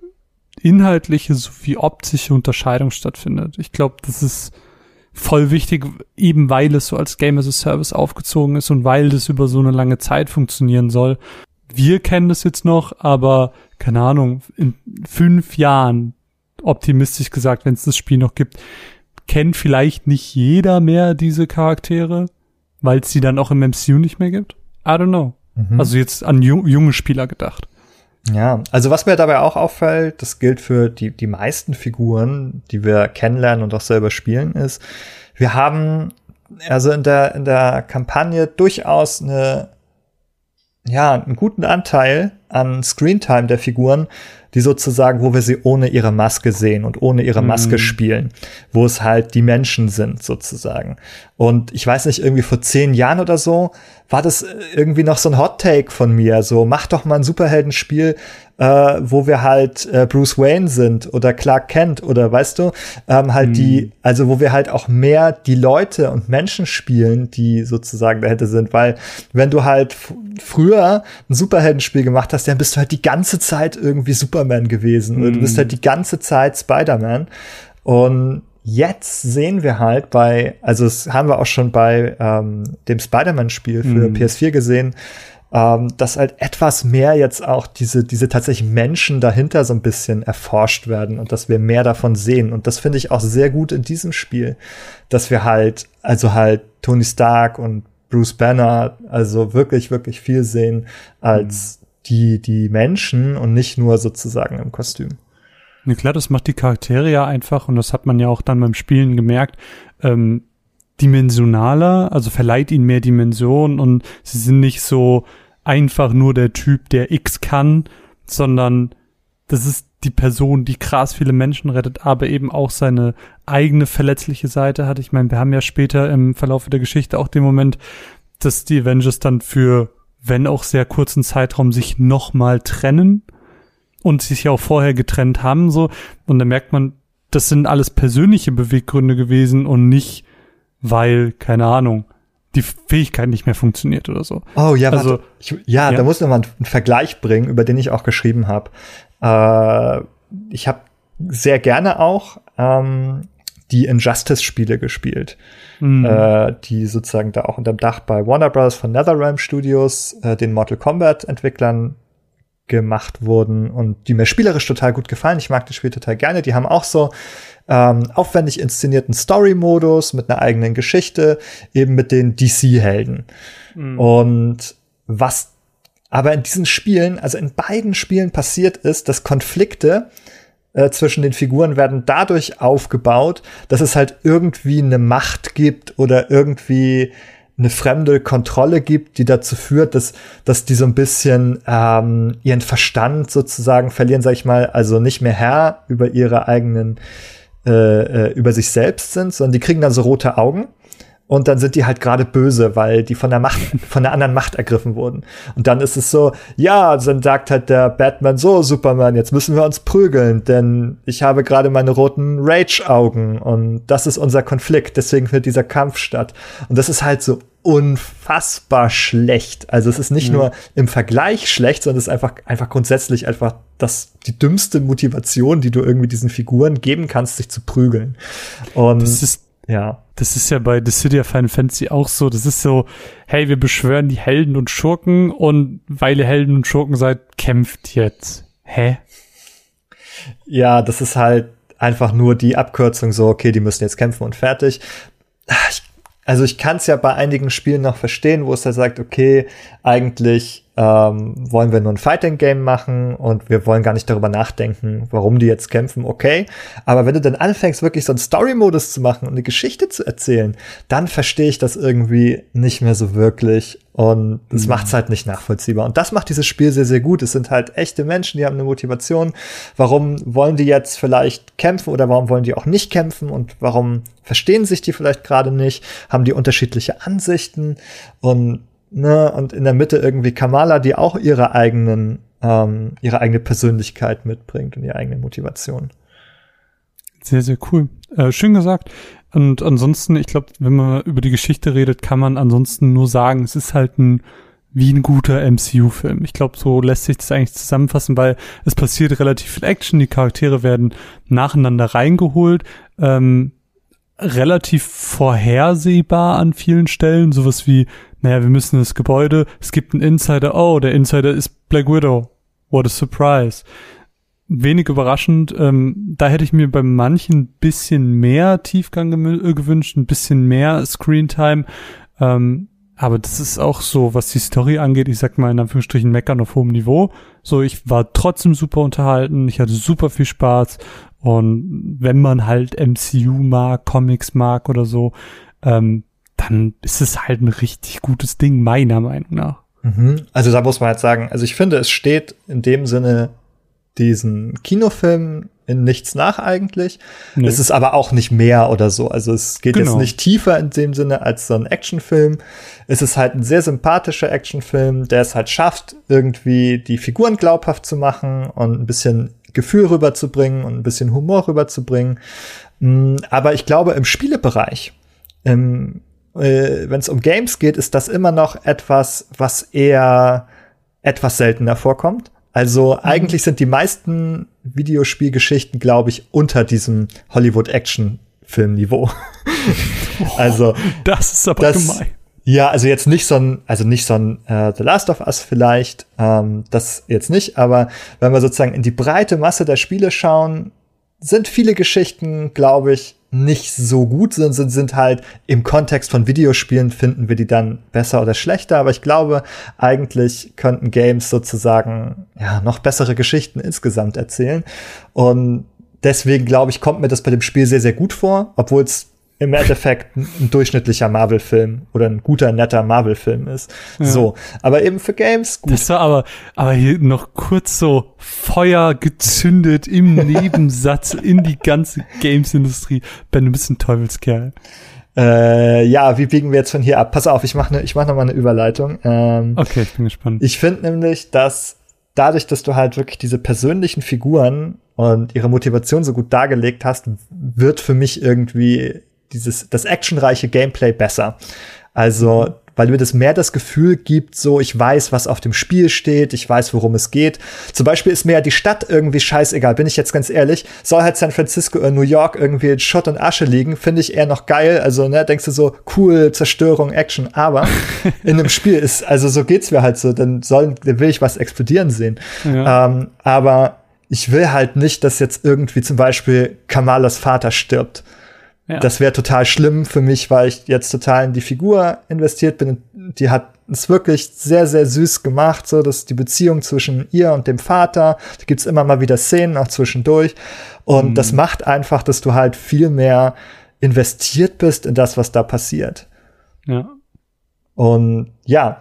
inhaltliche sowie optische Unterscheidung stattfindet. Ich glaube, das ist voll wichtig, eben weil es so als Game as a Service aufgezogen ist und weil das über so eine lange Zeit funktionieren soll. Wir kennen das jetzt noch, aber keine Ahnung, in fünf Jahren optimistisch gesagt, wenn es das Spiel noch gibt, kennt vielleicht nicht jeder mehr diese Charaktere, weil es sie dann auch im MCU nicht mehr gibt. I don't know. Mhm. Also jetzt an ju junge Spieler gedacht. Ja, also was mir dabei auch auffällt, das gilt für die, die meisten Figuren, die wir kennenlernen und auch selber spielen, ist, wir haben also in der, in der Kampagne durchaus eine, ja, einen guten Anteil an Screentime der Figuren, die sozusagen, wo wir sie ohne ihre Maske sehen und ohne ihre Maske mhm. spielen, wo es halt die Menschen sind sozusagen. Und ich weiß nicht, irgendwie vor zehn Jahren oder so war das irgendwie noch so ein Hot Take von mir, so mach doch mal ein Superheldenspiel, äh, wo wir halt äh, Bruce Wayne sind oder Clark Kent oder weißt du, ähm, halt mhm. die, also wo wir halt auch mehr die Leute und Menschen spielen, die sozusagen dahinter sind, weil wenn du halt früher ein Superheldenspiel gemacht hast, dann bist du halt die ganze Zeit irgendwie Superman gewesen mhm. oder du bist halt die ganze Zeit Spider-Man und jetzt sehen wir halt bei, also das haben wir auch schon bei ähm, dem Spider-Man-Spiel für mm. PS4 gesehen, ähm, dass halt etwas mehr jetzt auch diese, diese tatsächlich Menschen dahinter so ein bisschen erforscht werden und dass wir mehr davon sehen. Und das finde ich auch sehr gut in diesem Spiel, dass wir halt, also halt Tony Stark und Bruce Banner, also wirklich, wirklich viel sehen als mhm. Die, die Menschen und nicht nur sozusagen im Kostüm. Ja, klar, das macht die Charaktere ja einfach, und das hat man ja auch dann beim Spielen gemerkt, ähm, dimensionaler, also verleiht ihnen mehr Dimension und sie sind nicht so einfach nur der Typ, der X kann, sondern das ist die Person, die krass viele Menschen rettet, aber eben auch seine eigene verletzliche Seite hat. Ich meine, wir haben ja später im Verlauf der Geschichte auch den Moment, dass die Avengers dann für, wenn auch sehr kurzen Zeitraum, sich nochmal trennen und sich ja auch vorher getrennt haben, so. Und da merkt man, das sind alles persönliche Beweggründe gewesen und nicht, weil, keine Ahnung, die Fähigkeit nicht mehr funktioniert oder so. Oh ja, also ich, ja, ja, da muss man mal einen Vergleich bringen, über den ich auch geschrieben habe. Äh, ich habe sehr gerne auch ähm, die Injustice-Spiele gespielt, mhm. äh, die sozusagen da auch unter dem Dach bei Warner Bros. von NetherRealm Studios, äh, den Mortal Kombat-Entwicklern gemacht wurden und die mir spielerisch total gut gefallen. Ich mag das Spiel total gerne. Die haben auch so ähm, aufwendig inszenierten Story-Modus mit einer eigenen Geschichte, eben mit den DC-Helden. Mhm. Und was aber in diesen Spielen, also in beiden Spielen passiert ist, dass Konflikte äh, zwischen den Figuren werden dadurch aufgebaut, dass es halt irgendwie eine Macht gibt oder irgendwie eine fremde Kontrolle gibt, die dazu führt, dass, dass die so ein bisschen ähm, ihren Verstand sozusagen verlieren, sag ich mal, also nicht mehr Herr über ihre eigenen, äh, äh, über sich selbst sind, sondern die kriegen dann so rote Augen und dann sind die halt gerade böse, weil die von der Macht, (laughs) von der anderen Macht ergriffen wurden. Und dann ist es so, ja, dann sagt halt der Batman so, Superman, jetzt müssen wir uns prügeln, denn ich habe gerade meine roten Rage-Augen und das ist unser Konflikt, deswegen findet dieser Kampf statt. Und das ist halt so unfassbar schlecht. Also es ist nicht mhm. nur im Vergleich schlecht, sondern es ist einfach, einfach grundsätzlich einfach das, die dümmste Motivation, die du irgendwie diesen Figuren geben kannst, sich zu prügeln. Und das ist ja. Das ist ja bei The City of Final Fantasy auch so. Das ist so, hey, wir beschwören die Helden und Schurken und weil ihr Helden und Schurken seid, kämpft jetzt. Hä? Ja, das ist halt einfach nur die Abkürzung so, okay, die müssen jetzt kämpfen und fertig. Ich, also ich kann es ja bei einigen Spielen noch verstehen, wo es da sagt, okay, eigentlich ähm, wollen wir nur ein Fighting-Game machen und wir wollen gar nicht darüber nachdenken, warum die jetzt kämpfen, okay. Aber wenn du dann anfängst, wirklich so einen Story-Modus zu machen und eine Geschichte zu erzählen, dann verstehe ich das irgendwie nicht mehr so wirklich. Und das mhm. macht es halt nicht nachvollziehbar. Und das macht dieses Spiel sehr, sehr gut. Es sind halt echte Menschen, die haben eine Motivation. Warum wollen die jetzt vielleicht kämpfen oder warum wollen die auch nicht kämpfen? Und warum verstehen sich die vielleicht gerade nicht? Haben die unterschiedliche Ansichten? Und ne, und in der Mitte irgendwie Kamala, die auch ihre eigenen, ähm, ihre eigene Persönlichkeit mitbringt und ihre eigene Motivation. Sehr, sehr cool. Äh, schön gesagt. Und ansonsten, ich glaube, wenn man über die Geschichte redet, kann man ansonsten nur sagen, es ist halt ein wie ein guter MCU-Film. Ich glaube, so lässt sich das eigentlich zusammenfassen, weil es passiert relativ viel Action, die Charaktere werden nacheinander reingeholt, ähm, relativ vorhersehbar an vielen Stellen, sowas wie naja, wir müssen das Gebäude, es gibt einen Insider, oh, der Insider ist Black Widow. What a surprise. Wenig überraschend, ähm, da hätte ich mir bei manchen bisschen mehr Tiefgang äh, gewünscht, ein bisschen mehr Screentime. Ähm, Aber das ist auch so, was die Story angeht, ich sag mal in Anführungsstrichen meckern auf hohem Niveau. So, ich war trotzdem super unterhalten, ich hatte super viel Spaß. Und wenn man halt MCU mag, Comics mag oder so, ähm, dann ist es halt ein richtig gutes Ding, meiner Meinung nach. Mhm. Also da muss man halt sagen, also ich finde, es steht in dem Sinne diesen Kinofilm in nichts nach eigentlich. Nee. Es ist aber auch nicht mehr oder so. Also es geht genau. jetzt nicht tiefer in dem Sinne als so ein Actionfilm. Es ist halt ein sehr sympathischer Actionfilm, der es halt schafft, irgendwie die Figuren glaubhaft zu machen und ein bisschen Gefühl rüberzubringen und ein bisschen Humor rüberzubringen. Mm, aber ich glaube, im Spielebereich, im, äh, wenn es um Games geht, ist das immer noch etwas, was eher etwas seltener vorkommt. Also mhm. eigentlich sind die meisten Videospielgeschichten, glaube ich, unter diesem Hollywood-Action-Film-Niveau. (laughs) also das ist aber das, gemein. Ja, also jetzt nicht so ein, also nicht so ein äh, The Last of Us vielleicht, ähm, das jetzt nicht, aber wenn wir sozusagen in die breite Masse der Spiele schauen, sind viele Geschichten, glaube ich, nicht so gut sind, sind, sind halt im Kontext von Videospielen finden wir die dann besser oder schlechter, aber ich glaube, eigentlich könnten Games sozusagen, ja, noch bessere Geschichten insgesamt erzählen. Und deswegen glaube ich, kommt mir das bei dem Spiel sehr, sehr gut vor, obwohl es im Endeffekt ein, durchschnittlicher Marvel-Film oder ein guter, netter Marvel-Film ist. Ja. So. Aber eben für Games gut. Das war aber, aber hier noch kurz so Feuer gezündet im (laughs) Nebensatz in die ganze Games-Industrie. Ben, du bist ein Teufelskerl. Äh, ja, wie biegen wir jetzt von hier ab? Pass auf, ich mache ne, ich mach noch mal eine Überleitung. Ähm, okay, ich bin gespannt. Ich finde nämlich, dass dadurch, dass du halt wirklich diese persönlichen Figuren und ihre Motivation so gut dargelegt hast, wird für mich irgendwie dieses, das actionreiche Gameplay besser. Also, weil mir das mehr das Gefühl gibt, so, ich weiß, was auf dem Spiel steht, ich weiß, worum es geht. Zum Beispiel ist mir ja die Stadt irgendwie scheißegal, bin ich jetzt ganz ehrlich. Soll halt San Francisco oder New York irgendwie in Schutt und Asche liegen, finde ich eher noch geil. Also, ne, denkst du so, cool, Zerstörung, Action. Aber (laughs) in einem Spiel ist, also so geht's mir halt so, dann soll, dann will ich was explodieren sehen. Ja. Ähm, aber ich will halt nicht, dass jetzt irgendwie zum Beispiel Kamalas Vater stirbt. Ja. Das wäre total schlimm für mich, weil ich jetzt total in die Figur investiert bin. Die hat es wirklich sehr, sehr süß gemacht, so dass die Beziehung zwischen ihr und dem Vater, da gibt's immer mal wieder Szenen auch zwischendurch. Und mhm. das macht einfach, dass du halt viel mehr investiert bist in das, was da passiert. Ja. Und ja,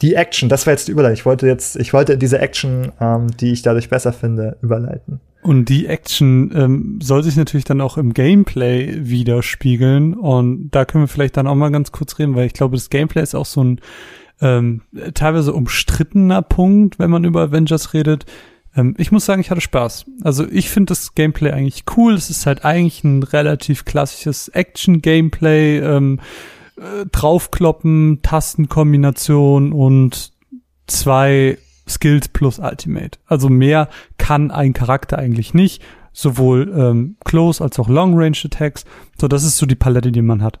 die Action, das war jetzt die Überleitung. Ich wollte jetzt, ich wollte diese Action, ähm, die ich dadurch besser finde, überleiten. Und die Action ähm, soll sich natürlich dann auch im Gameplay widerspiegeln. Und da können wir vielleicht dann auch mal ganz kurz reden, weil ich glaube, das Gameplay ist auch so ein ähm, teilweise umstrittener Punkt, wenn man über Avengers redet. Ähm, ich muss sagen, ich hatte Spaß. Also ich finde das Gameplay eigentlich cool. Es ist halt eigentlich ein relativ klassisches Action-Gameplay. Ähm, äh, draufkloppen, Tastenkombination und zwei Skills plus Ultimate. Also mehr kann ein Charakter eigentlich nicht. Sowohl ähm, Close als auch Long Range Attacks. So, das ist so die Palette, die man hat.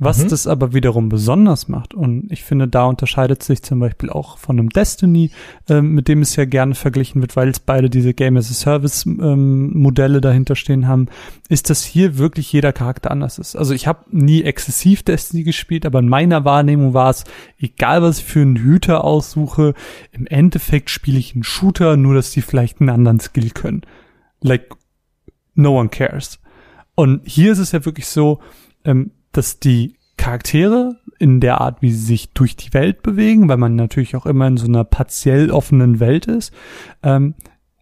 Was mhm. das aber wiederum besonders macht, und ich finde, da unterscheidet sich zum Beispiel auch von einem Destiny, ähm, mit dem es ja gerne verglichen wird, weil es beide diese Game as a Service ähm, Modelle dahinter stehen haben, ist, dass hier wirklich jeder Charakter anders ist. Also ich habe nie exzessiv Destiny gespielt, aber in meiner Wahrnehmung war es, egal was ich für einen Hüter aussuche, im Endeffekt spiele ich einen Shooter, nur dass die vielleicht einen anderen Skill können. Like, no one cares. Und hier ist es ja wirklich so, ähm, dass die Charaktere in der Art, wie sie sich durch die Welt bewegen, weil man natürlich auch immer in so einer partiell offenen Welt ist, ähm,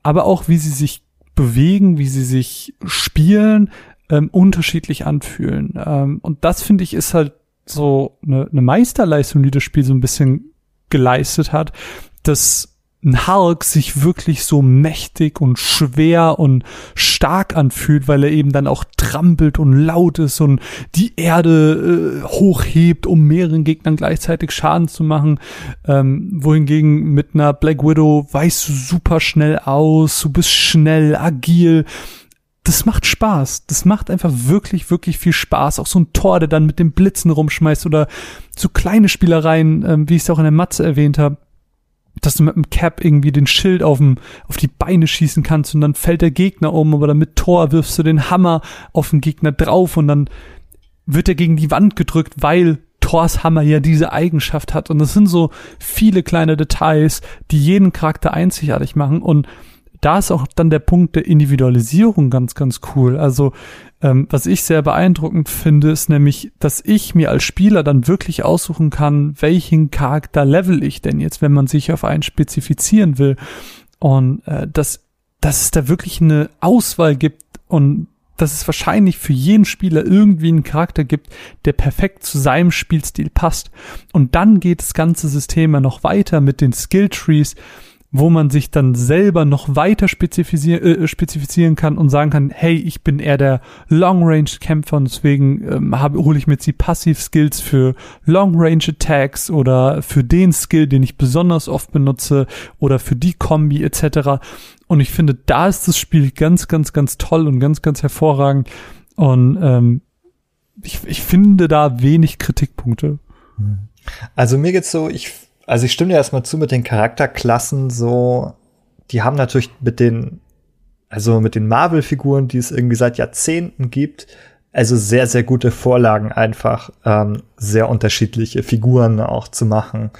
aber auch wie sie sich bewegen, wie sie sich spielen, ähm, unterschiedlich anfühlen. Ähm, und das finde ich ist halt so eine, eine Meisterleistung, die das Spiel so ein bisschen geleistet hat, dass ein Hulk sich wirklich so mächtig und schwer und stark anfühlt, weil er eben dann auch trampelt und laut ist und die Erde äh, hochhebt, um mehreren Gegnern gleichzeitig Schaden zu machen. Ähm, wohingegen mit einer Black Widow weißt du super schnell aus, du bist schnell, agil. Das macht Spaß. Das macht einfach wirklich, wirklich viel Spaß. Auch so ein Tor, der dann mit den Blitzen rumschmeißt oder so kleine Spielereien, ähm, wie ich es auch in der Matze erwähnt habe dass du mit dem Cap irgendwie den Schild auf, dem, auf die Beine schießen kannst und dann fällt der Gegner um, aber dann mit Tor wirfst du den Hammer auf den Gegner drauf und dann wird er gegen die Wand gedrückt, weil Thors Hammer ja diese Eigenschaft hat. Und es sind so viele kleine Details, die jeden Charakter einzigartig machen. Und da ist auch dann der Punkt der Individualisierung ganz, ganz cool. Also ähm, was ich sehr beeindruckend finde, ist nämlich, dass ich mir als Spieler dann wirklich aussuchen kann, welchen Charakter level ich denn jetzt, wenn man sich auf einen spezifizieren will. Und äh, dass, dass es da wirklich eine Auswahl gibt und dass es wahrscheinlich für jeden Spieler irgendwie einen Charakter gibt, der perfekt zu seinem Spielstil passt. Und dann geht das ganze System ja noch weiter mit den Skill Trees, wo man sich dann selber noch weiter spezifizieren, äh, spezifizieren kann und sagen kann, hey, ich bin eher der Long-Range-Kämpfer und deswegen ähm, hole ich mir jetzt die Passiv-Skills für Long-Range-Attacks oder für den Skill, den ich besonders oft benutze oder für die Kombi etc. Und ich finde, da ist das Spiel ganz, ganz, ganz toll und ganz, ganz hervorragend. Und ähm, ich, ich finde da wenig Kritikpunkte. Also mir geht's so, ich also ich stimme dir erstmal zu mit den Charakterklassen so, die haben natürlich mit den, also mit den Marvel-Figuren, die es irgendwie seit Jahrzehnten gibt, also sehr, sehr gute Vorlagen einfach, ähm, sehr unterschiedliche Figuren auch zu machen.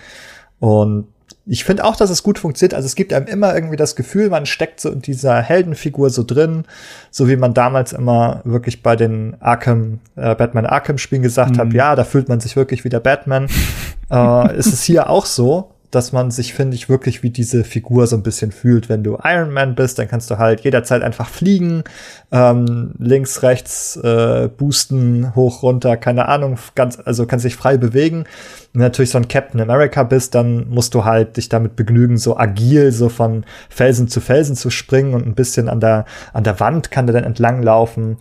Und ich finde auch, dass es gut funktioniert. Also es gibt einem immer irgendwie das Gefühl, man steckt so in dieser Heldenfigur so drin, so wie man damals immer wirklich bei den Arkham, äh, Batman Arkham Spielen gesagt mhm. hat, ja, da fühlt man sich wirklich wie der Batman. (laughs) äh, ist es hier auch so dass man sich, finde ich, wirklich wie diese Figur so ein bisschen fühlt. Wenn du Iron Man bist, dann kannst du halt jederzeit einfach fliegen, ähm, links, rechts äh, boosten, hoch, runter, keine Ahnung, ganz, also kannst dich frei bewegen. Wenn du natürlich so ein Captain America bist, dann musst du halt dich damit begnügen, so agil, so von Felsen zu Felsen zu springen und ein bisschen an der, an der Wand kann der dann entlang laufen.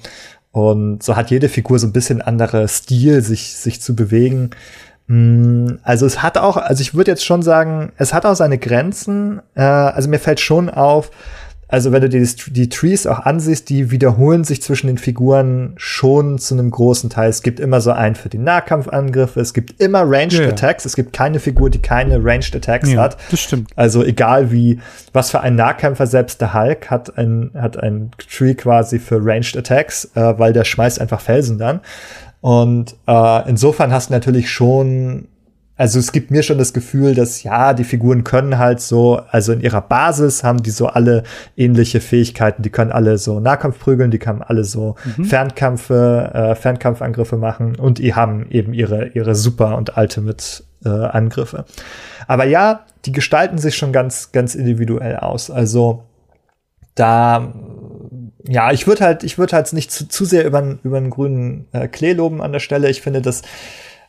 Und so hat jede Figur so ein bisschen andere Stil, sich, sich zu bewegen. Mm, also es hat auch, also ich würde jetzt schon sagen, es hat auch seine Grenzen. Äh, also mir fällt schon auf, also wenn du dir die, die, Trees auch ansiehst, die wiederholen sich zwischen den Figuren schon zu einem großen Teil. Es gibt immer so einen für die Nahkampfangriffe, es gibt immer Ranged yeah. Attacks, es gibt keine Figur, die keine Ranged Attacks ja, hat. Das stimmt. Also egal wie, was für ein Nahkämpfer, selbst der Hulk hat ein, hat ein Tree quasi für Ranged Attacks, äh, weil der schmeißt einfach Felsen dann. Und äh, insofern hast du natürlich schon, also es gibt mir schon das Gefühl, dass ja, die Figuren können halt so, also in ihrer Basis haben die so alle ähnliche Fähigkeiten. Die können alle so Nahkampf prügeln, die können alle so mhm. Fernkämpfe, äh, Fernkampfangriffe machen und die haben eben ihre, ihre Super- und Ultimate-Angriffe. Äh, Aber ja, die gestalten sich schon ganz, ganz individuell aus. Also da ja, ich würde halt, ich würde halt nicht zu, zu sehr über, über einen grünen äh, Klee loben an der Stelle. Ich finde, dass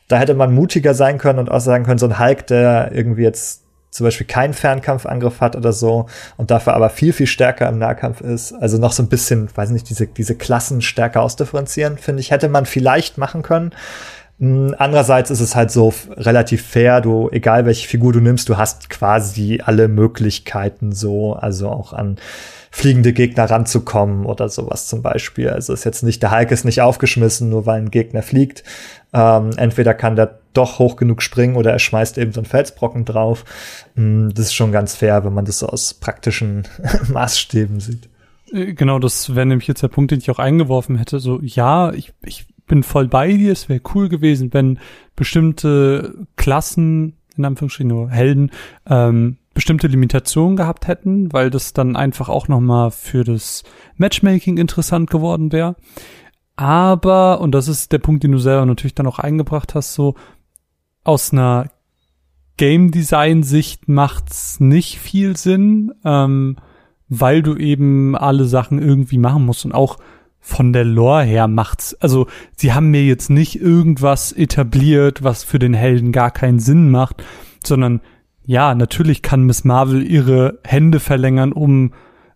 da hätte man mutiger sein können und auch sagen können, so ein Hulk, der irgendwie jetzt zum Beispiel keinen Fernkampfangriff hat oder so und dafür aber viel, viel stärker im Nahkampf ist. Also noch so ein bisschen, weiß nicht, diese, diese Klassen stärker ausdifferenzieren, finde ich, hätte man vielleicht machen können. Hm, andererseits ist es halt so relativ fair, du, egal welche Figur du nimmst, du hast quasi alle Möglichkeiten so, also auch an fliegende Gegner ranzukommen oder sowas zum Beispiel. Also ist jetzt nicht, der Hulk ist nicht aufgeschmissen, nur weil ein Gegner fliegt. Ähm, entweder kann der doch hoch genug springen oder er schmeißt eben so einen Felsbrocken drauf. Mm, das ist schon ganz fair, wenn man das so aus praktischen (laughs) Maßstäben sieht. Äh, genau, das wäre nämlich jetzt der Punkt, den ich auch eingeworfen hätte. So, ja, ich, ich bin voll bei dir. Es wäre cool gewesen, wenn bestimmte Klassen, in Anführungsstrichen nur Helden, ähm, bestimmte Limitationen gehabt hätten, weil das dann einfach auch nochmal für das Matchmaking interessant geworden wäre. Aber, und das ist der Punkt, den du selber natürlich dann auch eingebracht hast, so aus einer Game Design Sicht macht's nicht viel Sinn, ähm, weil du eben alle Sachen irgendwie machen musst und auch von der Lore her macht's. Also sie haben mir jetzt nicht irgendwas etabliert, was für den Helden gar keinen Sinn macht, sondern ja, natürlich kann Miss Marvel ihre Hände verlängern, um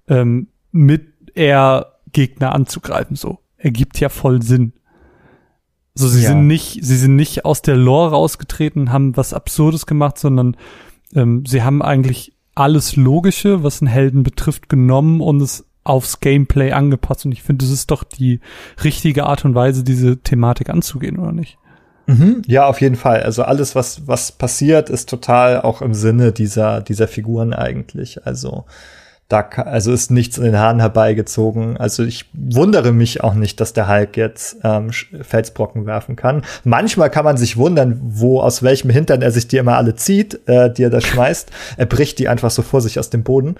ähm, mit er Gegner anzugreifen. So ergibt ja voll Sinn. So, sie ja. sind nicht, sie sind nicht aus der Lore rausgetreten, haben was Absurdes gemacht, sondern ähm, sie haben eigentlich alles Logische, was einen Helden betrifft, genommen und es aufs Gameplay angepasst. Und ich finde, das ist doch die richtige Art und Weise, diese Thematik anzugehen, oder nicht? Mhm, ja, auf jeden Fall. Also alles, was, was passiert, ist total auch im Sinne dieser, dieser Figuren eigentlich. Also da also ist nichts in den Haaren herbeigezogen. Also ich wundere mich auch nicht, dass der Hulk jetzt ähm, Felsbrocken werfen kann. Manchmal kann man sich wundern, wo aus welchem Hintern er sich die immer alle zieht, äh, die er da schmeißt. Er bricht die einfach so vor sich aus dem Boden.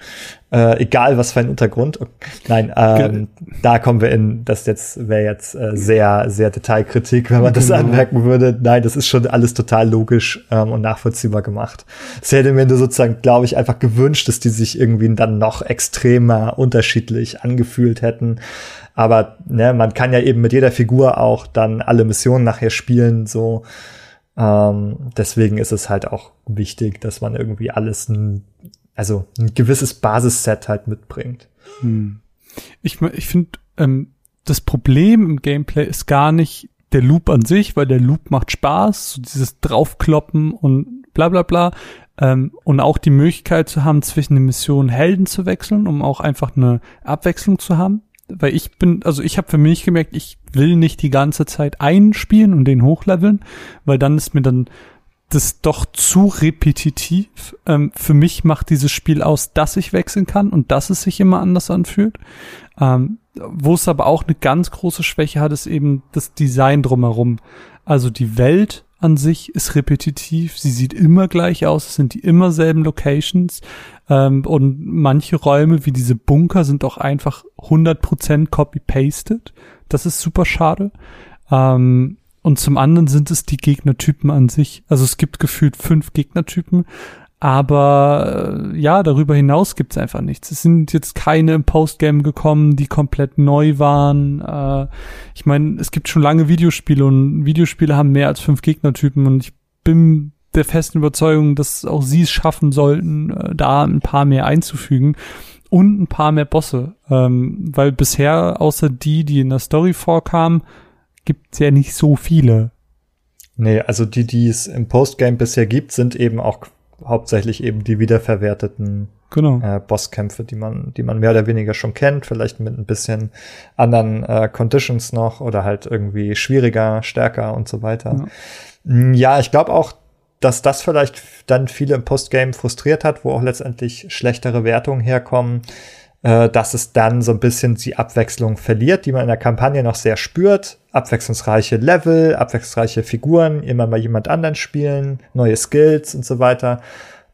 Äh, egal was für ein Untergrund. Nein, ähm, da kommen wir in, das jetzt wäre jetzt äh, sehr, sehr Detailkritik, wenn man das genau. anmerken würde. Nein, das ist schon alles total logisch ähm, und nachvollziehbar gemacht. Es hätte mir nur sozusagen, glaube ich, einfach gewünscht, dass die sich irgendwie dann noch extremer unterschiedlich angefühlt hätten. Aber ne, man kann ja eben mit jeder Figur auch dann alle Missionen nachher spielen, so. Ähm, deswegen ist es halt auch wichtig, dass man irgendwie alles also ein gewisses Basisset halt mitbringt. Hm. Ich, ich finde, ähm, das Problem im Gameplay ist gar nicht der Loop an sich, weil der Loop macht Spaß, so dieses Draufkloppen und bla bla bla. Ähm, und auch die Möglichkeit zu haben, zwischen den Missionen Helden zu wechseln, um auch einfach eine Abwechslung zu haben. Weil ich bin, also ich habe für mich gemerkt, ich will nicht die ganze Zeit einen spielen und den hochleveln, weil dann ist mir dann das doch zu repetitiv. Ähm, für mich macht dieses Spiel aus, dass ich wechseln kann und dass es sich immer anders anfühlt. Ähm, wo es aber auch eine ganz große Schwäche hat, ist eben das Design drumherum. Also die Welt an sich ist repetitiv, sie sieht immer gleich aus, es sind die immer selben Locations ähm, und manche Räume wie diese Bunker sind auch einfach 100% copy-pasted. Das ist super schade. Ähm, und zum anderen sind es die Gegnertypen an sich. Also es gibt gefühlt fünf Gegnertypen, aber äh, ja, darüber hinaus gibt es einfach nichts. Es sind jetzt keine im Postgame gekommen, die komplett neu waren. Äh, ich meine, es gibt schon lange Videospiele und Videospiele haben mehr als fünf Gegnertypen und ich bin der festen Überzeugung, dass auch sie es schaffen sollten, äh, da ein paar mehr einzufügen und ein paar mehr Bosse. Ähm, weil bisher, außer die, die in der Story vorkamen, gibt's ja nicht so viele. Nee, also die, die es im Postgame bisher gibt, sind eben auch hauptsächlich eben die wiederverwerteten genau. äh, Bosskämpfe, die man, die man mehr oder weniger schon kennt, vielleicht mit ein bisschen anderen äh, Conditions noch oder halt irgendwie schwieriger, stärker und so weiter. Ja, mm, ja ich glaube auch, dass das vielleicht dann viele im Postgame frustriert hat, wo auch letztendlich schlechtere Wertungen herkommen äh, dass es dann so ein bisschen die Abwechslung verliert, die man in der Kampagne noch sehr spürt. Abwechslungsreiche Level, abwechslungsreiche Figuren, immer mal jemand anderen spielen, neue Skills und so weiter.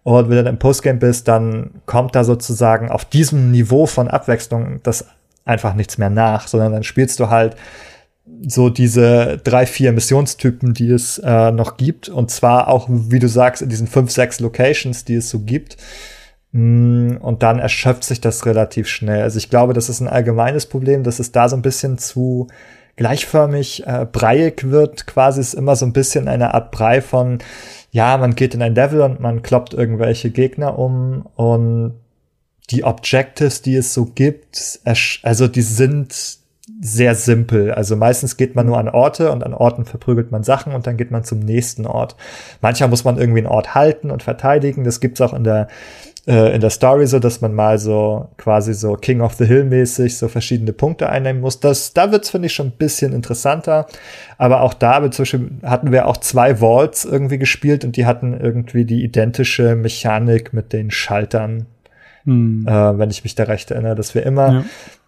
Und wenn du dann im Postgame bist, dann kommt da sozusagen auf diesem Niveau von Abwechslung das einfach nichts mehr nach, sondern dann spielst du halt so diese drei, vier Missionstypen, die es äh, noch gibt. Und zwar auch, wie du sagst, in diesen fünf, sechs Locations, die es so gibt. Mm, und dann erschöpft sich das relativ schnell. Also ich glaube, das ist ein allgemeines Problem, dass es da so ein bisschen zu gleichförmig äh, breiig wird. Quasi ist immer so ein bisschen eine Art Brei von, ja, man geht in ein Level und man kloppt irgendwelche Gegner um und die Objectives, die es so gibt, also die sind sehr simpel. Also meistens geht man nur an Orte und an Orten verprügelt man Sachen und dann geht man zum nächsten Ort. Manchmal muss man irgendwie einen Ort halten und verteidigen. Das gibt's auch in der äh, in der Story so, dass man mal so quasi so King of the Hill mäßig so verschiedene Punkte einnehmen muss. Das, da wird's finde ich schon ein bisschen interessanter. Aber auch da hatten wir auch zwei Vaults irgendwie gespielt und die hatten irgendwie die identische Mechanik mit den Schaltern. Hm. Äh, wenn ich mich da recht erinnere, dass wir immer ja.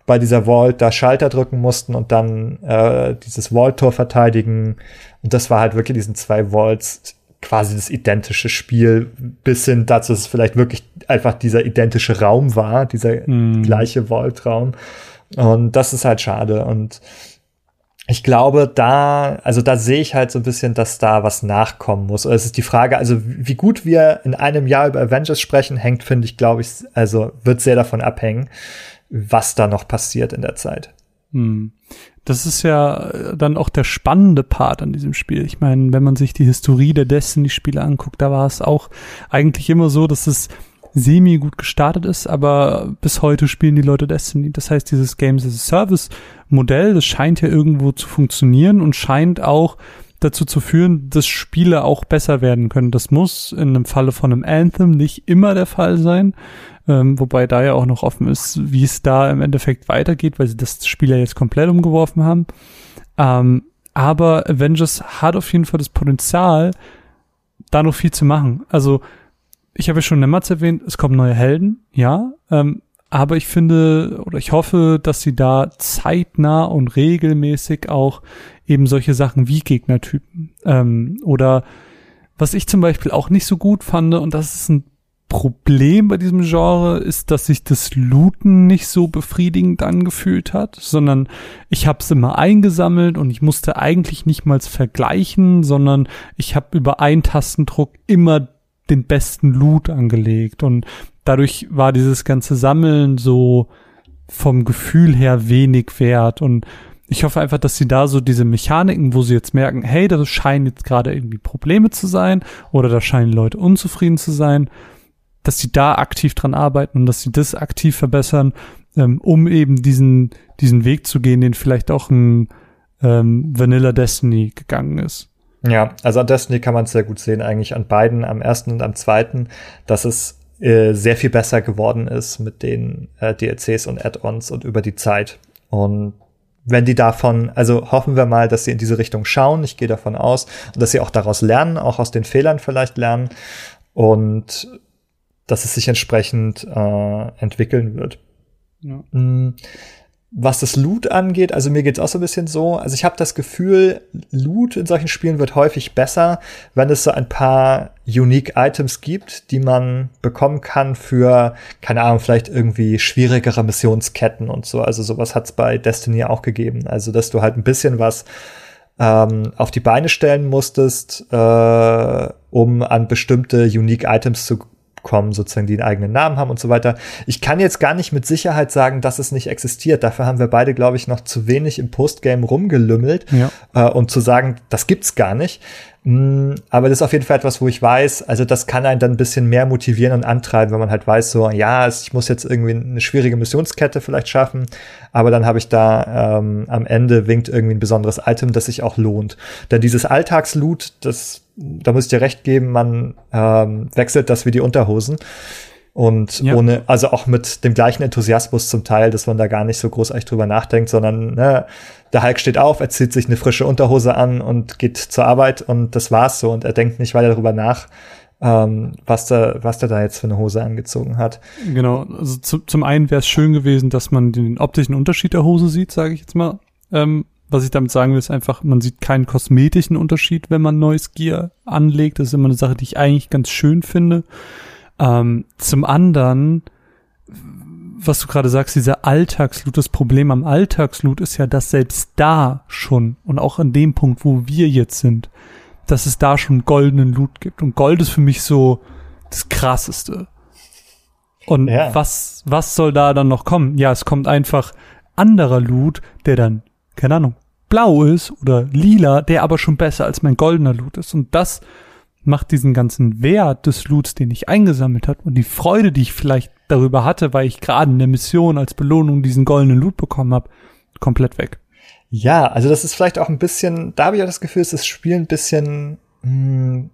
bei dieser Vault da Schalter drücken mussten und dann äh, dieses Vault-Tor verteidigen. Und das war halt wirklich diesen zwei Vaults quasi das identische Spiel, bis hin dazu, dass es vielleicht wirklich einfach dieser identische Raum war, dieser mm. gleiche Vault-Raum. Und das ist halt schade. Und ich glaube, da, also da sehe ich halt so ein bisschen, dass da was nachkommen muss. Es ist die Frage, also wie gut wir in einem Jahr über Avengers sprechen, hängt, finde ich, glaube ich, also wird sehr davon abhängen, was da noch passiert in der Zeit. Hm. Das ist ja äh, dann auch der spannende Part an diesem Spiel. Ich meine, wenn man sich die Historie der Destiny-Spiele anguckt, da war es auch eigentlich immer so, dass es semi gut gestartet ist, aber bis heute spielen die Leute Destiny. Das heißt, dieses Games as a Service Modell, das scheint ja irgendwo zu funktionieren und scheint auch dazu zu führen, dass Spiele auch besser werden können. Das muss in einem Falle von einem Anthem nicht immer der Fall sein, ähm, wobei da ja auch noch offen ist, wie es da im Endeffekt weitergeht, weil sie das Spiel ja jetzt komplett umgeworfen haben. Ähm, aber Avengers hat auf jeden Fall das Potenzial, da noch viel zu machen. Also, ich habe ja schon mehrmals erwähnt, es kommen neue Helden, ja, ähm, aber ich finde oder ich hoffe, dass sie da zeitnah und regelmäßig auch eben solche Sachen wie Gegnertypen ähm, oder was ich zum Beispiel auch nicht so gut fand, und das ist ein Problem bei diesem Genre, ist, dass sich das Looten nicht so befriedigend angefühlt hat, sondern ich habe es immer eingesammelt und ich musste eigentlich nicht mal vergleichen, sondern ich habe über einen Tastendruck immer den besten Loot angelegt. Und dadurch war dieses ganze Sammeln so vom Gefühl her wenig wert. Und ich hoffe einfach, dass sie da so diese Mechaniken, wo sie jetzt merken, hey, da scheinen jetzt gerade irgendwie Probleme zu sein oder da scheinen Leute unzufrieden zu sein, dass sie da aktiv dran arbeiten und dass sie das aktiv verbessern, ähm, um eben diesen, diesen Weg zu gehen, den vielleicht auch ein ähm, Vanilla Destiny gegangen ist. Ja, also an Destiny kann man es sehr gut sehen, eigentlich an beiden, am ersten und am zweiten, dass es äh, sehr viel besser geworden ist mit den äh, DLCs und Add-ons und über die Zeit. Und wenn die davon, also hoffen wir mal, dass sie in diese Richtung schauen. Ich gehe davon aus dass sie auch daraus lernen, auch aus den Fehlern vielleicht lernen und dass es sich entsprechend äh, entwickeln wird. Ja. Mm, was das Loot angeht, also mir geht's auch so ein bisschen so, also ich habe das Gefühl, Loot in solchen Spielen wird häufig besser, wenn es so ein paar unique Items gibt, die man bekommen kann für, keine Ahnung, vielleicht irgendwie schwierigere Missionsketten und so. Also sowas hat's bei Destiny auch gegeben. Also, dass du halt ein bisschen was ähm, auf die Beine stellen musstest, äh, um an bestimmte unique Items zu kommen, sozusagen, die einen eigenen Namen haben und so weiter. Ich kann jetzt gar nicht mit Sicherheit sagen, dass es nicht existiert. Dafür haben wir beide, glaube ich, noch zu wenig im Postgame rumgelümmelt, ja. äh, um zu sagen, das gibt's gar nicht. Mm, aber das ist auf jeden Fall etwas, wo ich weiß, also das kann einen dann ein bisschen mehr motivieren und antreiben, wenn man halt weiß, so, ja, ich muss jetzt irgendwie eine schwierige Missionskette vielleicht schaffen, aber dann habe ich da ähm, am Ende winkt irgendwie ein besonderes Item, das sich auch lohnt. Denn dieses Alltagsloot, das, da muss ich dir recht geben, man ähm, wechselt das wie die Unterhosen. Und ja. ohne, also auch mit dem gleichen Enthusiasmus zum Teil, dass man da gar nicht so großartig drüber nachdenkt, sondern ne, der Hulk steht auf, er zieht sich eine frische Unterhose an und geht zur Arbeit und das war's so. Und er denkt nicht weiter darüber nach, ähm, was der, was der da jetzt für eine Hose angezogen hat. Genau, also zu, zum einen wäre es schön gewesen, dass man den optischen Unterschied der Hose sieht, sage ich jetzt mal. Ähm, was ich damit sagen will, ist einfach, man sieht keinen kosmetischen Unterschied, wenn man neues Gear anlegt. Das ist immer eine Sache, die ich eigentlich ganz schön finde. Ähm, zum anderen was du gerade sagst, dieser Alltagsloot, das Problem am Alltagsloot ist ja, dass selbst da schon und auch an dem Punkt, wo wir jetzt sind, dass es da schon goldenen Loot gibt. Und Gold ist für mich so das krasseste. Und ja. was, was soll da dann noch kommen? Ja, es kommt einfach anderer Loot, der dann, keine Ahnung, blau ist oder lila, der aber schon besser als mein goldener Loot ist. Und das macht diesen ganzen Wert des Loots, den ich eingesammelt habe und die Freude, die ich vielleicht darüber hatte, weil ich gerade in der Mission als Belohnung diesen goldenen Loot bekommen habe, komplett weg. Ja, also das ist vielleicht auch ein bisschen, da habe ich auch das Gefühl, ist das Spiel ein bisschen mh, hm,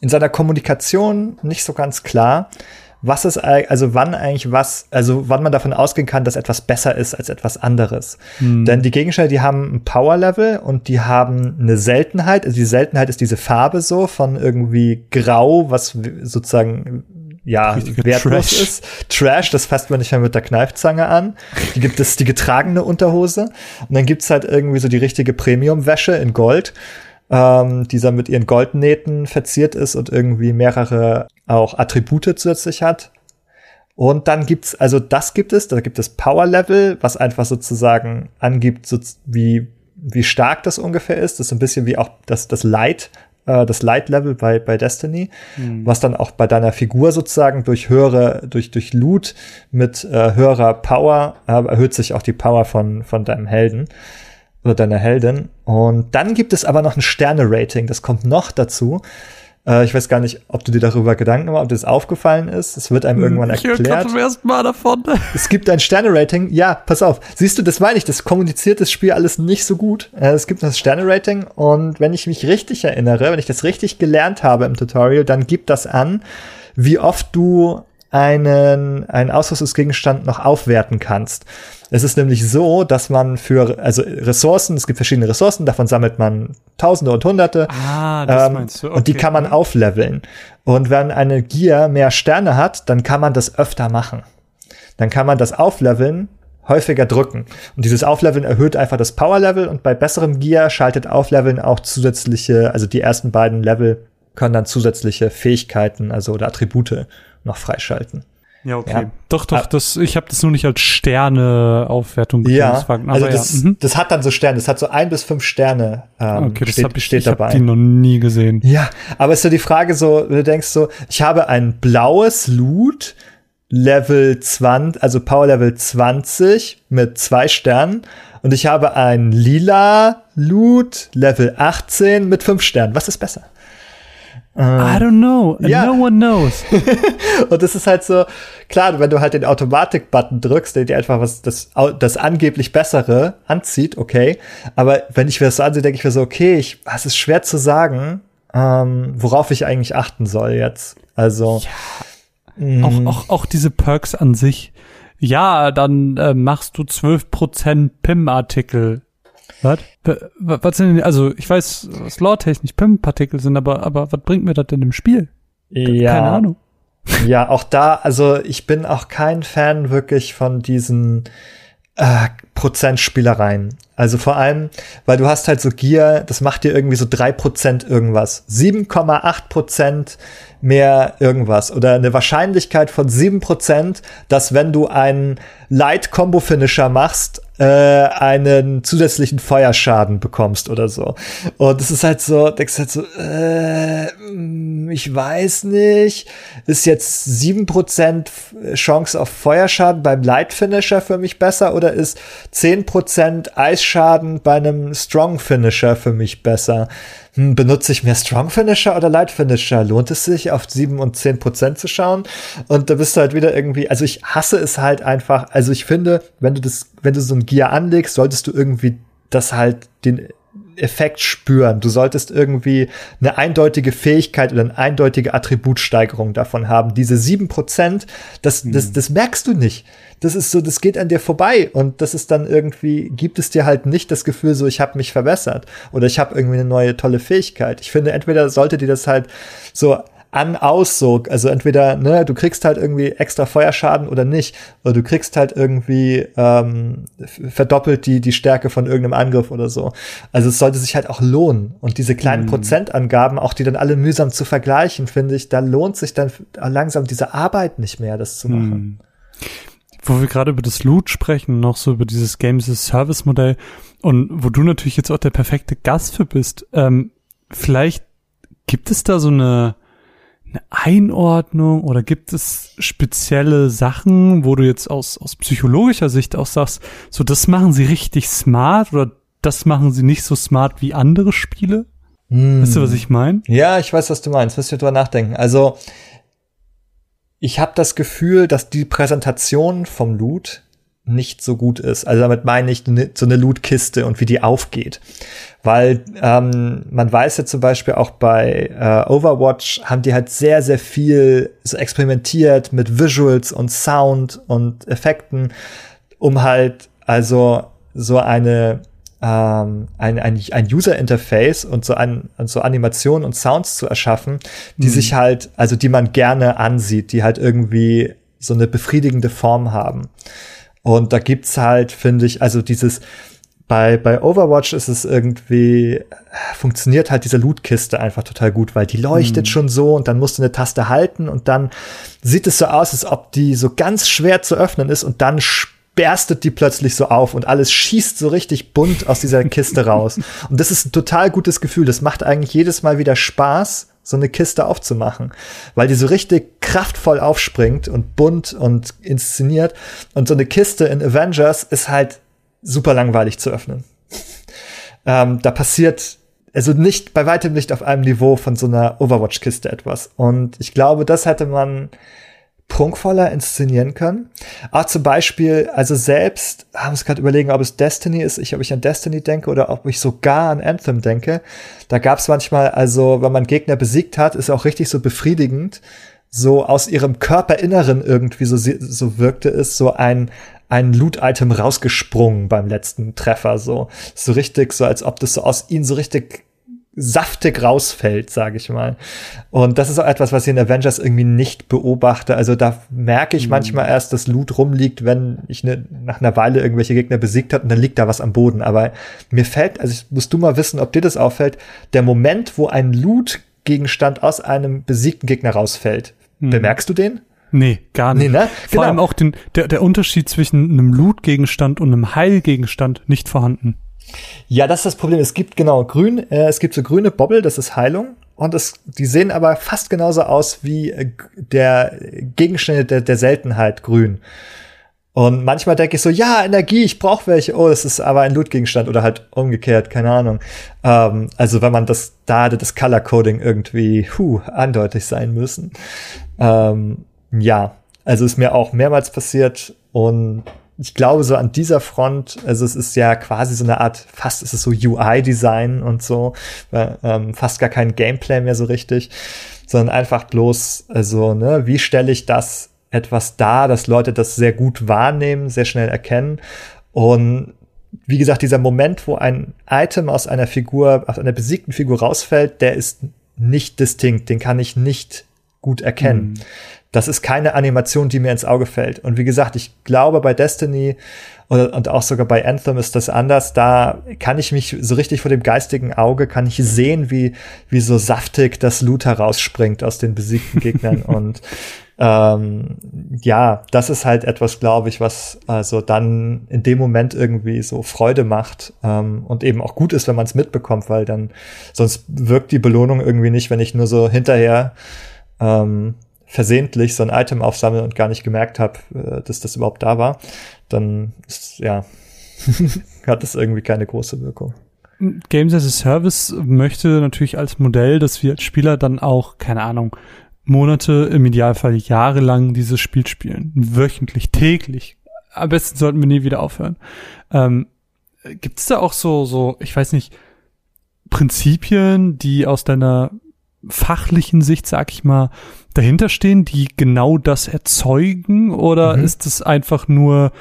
in seiner Kommunikation nicht so ganz klar was ist also wann eigentlich was, also wann man davon ausgehen kann, dass etwas besser ist als etwas anderes. Hm. Denn die Gegenstände, die haben ein Power-Level und die haben eine Seltenheit. Also die Seltenheit ist diese Farbe so von irgendwie grau, was sozusagen ja, wertlos Trash. ist. Trash, das fasst man nicht mehr mit der Kneifzange an. Die gibt es die getragene Unterhose. Und dann gibt's halt irgendwie so die richtige Premium-Wäsche in Gold ähm, dieser mit ihren Goldnähten verziert ist und irgendwie mehrere auch Attribute zusätzlich hat. Und dann gibt's, also das gibt es, da gibt es Power Level, was einfach sozusagen angibt, so wie, wie stark das ungefähr ist. Das ist ein bisschen wie auch das, das Light, äh, das Light Level bei, bei Destiny, mhm. was dann auch bei deiner Figur sozusagen durch höhere, durch, durch Loot mit äh, höherer Power äh, erhöht sich auch die Power von, von deinem Helden oder deiner Heldin. Und dann gibt es aber noch ein Sterne-Rating, das kommt noch dazu. Äh, ich weiß gar nicht, ob du dir darüber Gedanken machst, ob dir das aufgefallen ist. Es wird einem hm, irgendwann erklärt. Ich zum ersten Mal davon. (laughs) Es gibt ein Sterne-Rating. Ja, pass auf. Siehst du, das meine ich. Das kommuniziert das Spiel alles nicht so gut. Äh, es gibt das Sterne-Rating und wenn ich mich richtig erinnere, wenn ich das richtig gelernt habe im Tutorial, dann gibt das an, wie oft du einen, einen Ausrüstungsgegenstand noch aufwerten kannst. Es ist nämlich so, dass man für, also Ressourcen, es gibt verschiedene Ressourcen, davon sammelt man Tausende und Hunderte. Ah, das ähm, meinst du. Okay. Und die kann man aufleveln. Und wenn eine Gier mehr Sterne hat, dann kann man das öfter machen. dann kann man das Aufleveln häufiger drücken. Und dieses Aufleveln erhöht einfach das Power-Level und bei besserem Gear schaltet Aufleveln auch zusätzliche, also die ersten beiden Level können dann zusätzliche Fähigkeiten, also oder Attribute noch freischalten. Ja, okay. Ja. Doch, doch, das, ich habe das nur nicht als Sterne-Aufwertung Ja, also das, ja. Mhm. das hat dann so Sterne, das hat so ein bis fünf Sterne ähm, okay, das steht, hab ich, steht ich dabei. Ich habe die noch nie gesehen. Ja, aber ist so die Frage so, du denkst so, ich habe ein blaues Loot, Level 20, also Power Level 20 mit zwei Sternen und ich habe ein lila Loot Level 18 mit fünf Sternen. Was ist besser? I don't know. Ja. No one knows. (laughs) und das ist halt so, klar, wenn du halt den Automatik-Button drückst, der dir einfach was, das, das angeblich Bessere anzieht, okay. Aber wenn ich mir das so ansehe, denke ich mir so, okay, ich, es ist schwer zu sagen, ähm, worauf ich eigentlich achten soll jetzt. Also. Ja. Auch, mm. auch, auch diese Perks an sich. Ja, dann äh, machst du 12% PIM-Artikel was? Was sind denn, also ich weiß, was lore-technisch PIM-Partikel sind, aber, aber was bringt mir das denn im Spiel? Ja. Keine Ahnung. (laughs) Ja, auch da, also ich bin auch kein Fan wirklich von diesen äh, Prozentspielereien. Also vor allem, weil du hast halt so Gear, das macht dir irgendwie so drei Prozent irgendwas. 7,8 Prozent mehr irgendwas. Oder eine Wahrscheinlichkeit von sieben Prozent, dass wenn du einen Light-Combo-Finisher machst, äh, einen zusätzlichen Feuerschaden bekommst oder so. Und es ist halt so, denkst halt so, äh, ich weiß nicht, ist jetzt sieben Prozent Chance auf Feuerschaden beim Light Finisher für mich besser oder ist zehn Prozent Eisschaden bei einem Strong Finisher für mich besser? Hm, benutze ich mehr Strong Finisher oder Light Finisher? Lohnt es sich, auf 7 und 10 Prozent zu schauen? Und da bist du halt wieder irgendwie, also ich hasse es halt einfach, also ich finde, wenn du das, wenn du so ein Gear anlegst, solltest du irgendwie das halt den Effekt spüren. Du solltest irgendwie eine eindeutige Fähigkeit oder eine eindeutige Attributsteigerung davon haben. Diese sieben Prozent, das, das, hm. das merkst du nicht. Das ist so, das geht an dir vorbei und das ist dann irgendwie, gibt es dir halt nicht das Gefühl so, ich habe mich verbessert oder ich habe irgendwie eine neue tolle Fähigkeit. Ich finde, entweder sollte dir das halt so an aus so, also entweder ne, du kriegst halt irgendwie extra Feuerschaden oder nicht, oder du kriegst halt irgendwie ähm, verdoppelt die die Stärke von irgendeinem Angriff oder so. Also es sollte sich halt auch lohnen und diese kleinen mhm. Prozentangaben, auch die dann alle mühsam zu vergleichen, finde ich, da lohnt sich dann langsam diese Arbeit nicht mehr, das zu machen. Mhm. Wo wir gerade über das Loot sprechen, noch so über dieses Games as Service Modell und wo du natürlich jetzt auch der perfekte Gast für bist, ähm, vielleicht gibt es da so eine eine Einordnung oder gibt es spezielle Sachen, wo du jetzt aus, aus psychologischer Sicht auch sagst, so das machen sie richtig smart oder das machen sie nicht so smart wie andere Spiele? Hm. Weißt du, was ich meine? Ja, ich weiß, was du meinst. Müssen wir drüber nachdenken. Also, ich habe das Gefühl, dass die Präsentation vom Loot nicht so gut ist. Also damit meine ich ne, so eine Lootkiste und wie die aufgeht. Weil ähm, man weiß ja zum Beispiel auch bei äh, Overwatch haben die halt sehr, sehr viel so experimentiert mit Visuals und Sound und Effekten, um halt also so eine ähm, ein, ein, ein User-Interface und so, an, so Animationen und Sounds zu erschaffen, die mhm. sich halt, also die man gerne ansieht, die halt irgendwie so eine befriedigende Form haben. Und da gibt's halt, finde ich, also dieses, bei, bei Overwatch ist es irgendwie, funktioniert halt diese Lootkiste einfach total gut, weil die leuchtet mhm. schon so und dann musst du eine Taste halten und dann sieht es so aus, als ob die so ganz schwer zu öffnen ist und dann berstet die plötzlich so auf und alles schießt so richtig bunt aus dieser Kiste raus. (laughs) Und das ist ein total gutes Gefühl. Das macht eigentlich jedes Mal wieder Spaß, so eine Kiste aufzumachen, weil die so richtig kraftvoll aufspringt und bunt und inszeniert. Und so eine Kiste in Avengers ist halt super langweilig zu öffnen. (laughs) ähm, da passiert also nicht bei weitem nicht auf einem Niveau von so einer Overwatch-Kiste etwas. Und ich glaube, das hätte man prunkvoller inszenieren können. Auch zum Beispiel, also selbst, haben es gerade überlegen, ob es Destiny ist, ich, ob ich an Destiny denke oder ob ich sogar an Anthem denke. Da gab es manchmal, also wenn man Gegner besiegt hat, ist auch richtig so befriedigend, so aus ihrem Körperinneren irgendwie so, so wirkte es, so ein, ein Loot-Item rausgesprungen beim letzten Treffer, so. So richtig, so als ob das so aus ihnen so richtig saftig rausfällt, sage ich mal. Und das ist auch etwas, was ich in Avengers irgendwie nicht beobachte. Also da merke ich mhm. manchmal erst, dass Loot rumliegt, wenn ich ne, nach einer Weile irgendwelche Gegner besiegt hat und dann liegt da was am Boden. Aber mir fällt, also ich, musst du mal wissen, ob dir das auffällt, der Moment, wo ein Loot-Gegenstand aus einem besiegten Gegner rausfällt. Mhm. Bemerkst du den? Nee, gar nicht. Nee, ne? Vor genau. allem auch den, der, der Unterschied zwischen einem Loot-Gegenstand und einem Heilgegenstand nicht vorhanden. Ja, das ist das Problem. Es gibt genau grün, äh, es gibt so grüne Bobbel, das ist Heilung. Und es, die sehen aber fast genauso aus wie äh, der Gegenstände der, der Seltenheit grün. Und manchmal denke ich so, ja, Energie, ich brauche welche. Oh, das ist aber ein Loot-Gegenstand oder halt umgekehrt, keine Ahnung. Ähm, also wenn man das da das Color Coding irgendwie, hu, andeutig sein müssen. Ähm, ja, also ist mir auch mehrmals passiert und ich glaube, so an dieser Front, also es ist ja quasi so eine Art, fast ist es so UI-Design und so, ähm, fast gar kein Gameplay mehr so richtig, sondern einfach bloß, also, ne, wie stelle ich das etwas dar, dass Leute das sehr gut wahrnehmen, sehr schnell erkennen. Und wie gesagt, dieser Moment, wo ein Item aus einer Figur, aus einer besiegten Figur rausfällt, der ist nicht distinkt, den kann ich nicht gut erkennen. Mhm das ist keine Animation, die mir ins Auge fällt. Und wie gesagt, ich glaube bei Destiny und, und auch sogar bei Anthem ist das anders. Da kann ich mich so richtig vor dem geistigen Auge, kann ich sehen, wie, wie so saftig das Loot herausspringt aus den besiegten Gegnern. (laughs) und ähm, ja, das ist halt etwas, glaube ich, was also dann in dem Moment irgendwie so Freude macht ähm, und eben auch gut ist, wenn man es mitbekommt, weil dann sonst wirkt die Belohnung irgendwie nicht, wenn ich nur so hinterher ähm, versehentlich so ein Item aufsammle und gar nicht gemerkt habe, äh, dass das überhaupt da war, dann ist, ja, (laughs) hat das irgendwie keine große Wirkung. Games as a Service möchte natürlich als Modell, dass wir als Spieler dann auch, keine Ahnung, Monate, im Idealfall jahrelang dieses Spiel spielen. Wöchentlich, täglich. Am besten sollten wir nie wieder aufhören. Ähm, Gibt es da auch so, so, ich weiß nicht, Prinzipien, die aus deiner fachlichen Sicht, sag ich mal, dahinter stehen, die genau das erzeugen? Oder mhm. ist es einfach nur,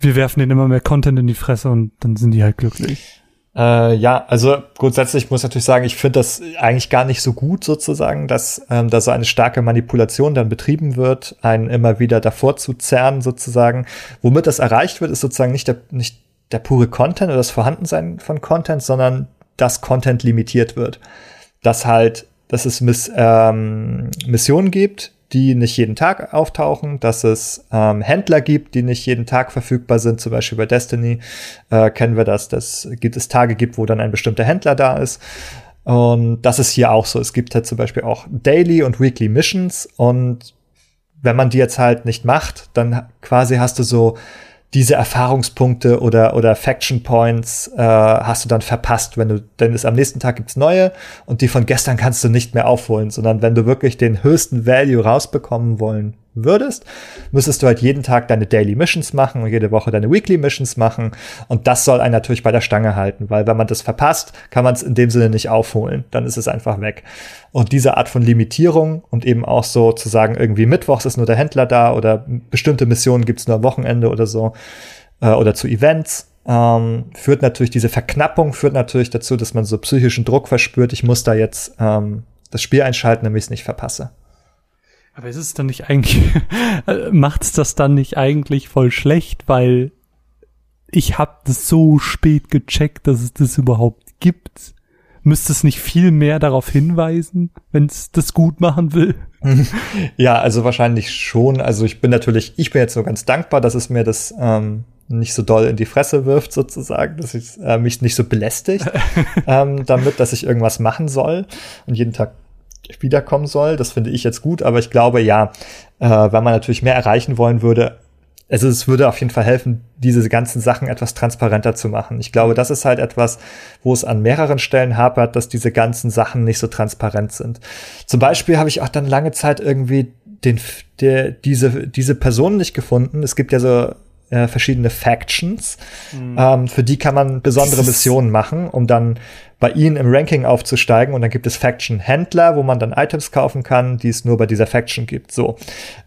wir werfen denen immer mehr Content in die Fresse und dann sind die halt glücklich? Äh, ja, also grundsätzlich muss ich natürlich sagen, ich finde das eigentlich gar nicht so gut sozusagen, dass ähm, da so eine starke Manipulation dann betrieben wird, einen immer wieder davor zu zerren sozusagen. Womit das erreicht wird, ist sozusagen nicht der, nicht der pure Content oder das Vorhandensein von Content, sondern dass Content limitiert wird. Dass halt dass es Miss, ähm, Missionen gibt, die nicht jeden Tag auftauchen, dass es ähm, Händler gibt, die nicht jeden Tag verfügbar sind, zum Beispiel bei Destiny äh, kennen wir das, dass gibt es Tage gibt, wo dann ein bestimmter Händler da ist. Und das ist hier auch so. Es gibt halt zum Beispiel auch Daily und Weekly Missions und wenn man die jetzt halt nicht macht, dann quasi hast du so diese Erfahrungspunkte oder, oder Faction Points äh, hast du dann verpasst, wenn du, denn es am nächsten Tag gibt's neue und die von gestern kannst du nicht mehr aufholen, sondern wenn du wirklich den höchsten Value rausbekommen wollen würdest, müsstest du halt jeden Tag deine Daily Missions machen und jede Woche deine Weekly Missions machen. Und das soll einen natürlich bei der Stange halten, weil wenn man das verpasst, kann man es in dem Sinne nicht aufholen. Dann ist es einfach weg. Und diese Art von Limitierung und eben auch so zu sagen, irgendwie mittwochs ist nur der Händler da oder bestimmte Missionen gibt's nur am Wochenende oder so äh, oder zu Events, ähm, führt natürlich, diese Verknappung führt natürlich dazu, dass man so psychischen Druck verspürt, ich muss da jetzt ähm, das Spiel einschalten, damit ich es nicht verpasse. Aber ist es dann nicht eigentlich, (laughs) macht's das dann nicht eigentlich voll schlecht, weil ich hab das so spät gecheckt, dass es das überhaupt gibt? Müsste es nicht viel mehr darauf hinweisen, wenn es das gut machen will? (laughs) ja, also wahrscheinlich schon. Also ich bin natürlich, ich bin jetzt so ganz dankbar, dass es mir das ähm, nicht so doll in die Fresse wirft, sozusagen, dass ich äh, mich nicht so belästigt (laughs) ähm, damit, dass ich irgendwas machen soll und jeden Tag wiederkommen soll. Das finde ich jetzt gut, aber ich glaube, ja, äh, wenn man natürlich mehr erreichen wollen würde, also es würde auf jeden Fall helfen, diese ganzen Sachen etwas transparenter zu machen. Ich glaube, das ist halt etwas, wo es an mehreren Stellen hapert, dass diese ganzen Sachen nicht so transparent sind. Zum Beispiel habe ich auch dann lange Zeit irgendwie den, der, diese, diese Person nicht gefunden. Es gibt ja so äh, verschiedene Factions. Mhm. Ähm, für die kann man besondere Missionen machen, um dann bei ihnen im Ranking aufzusteigen. Und dann gibt es Faction-Händler, wo man dann Items kaufen kann, die es nur bei dieser Faction gibt. So.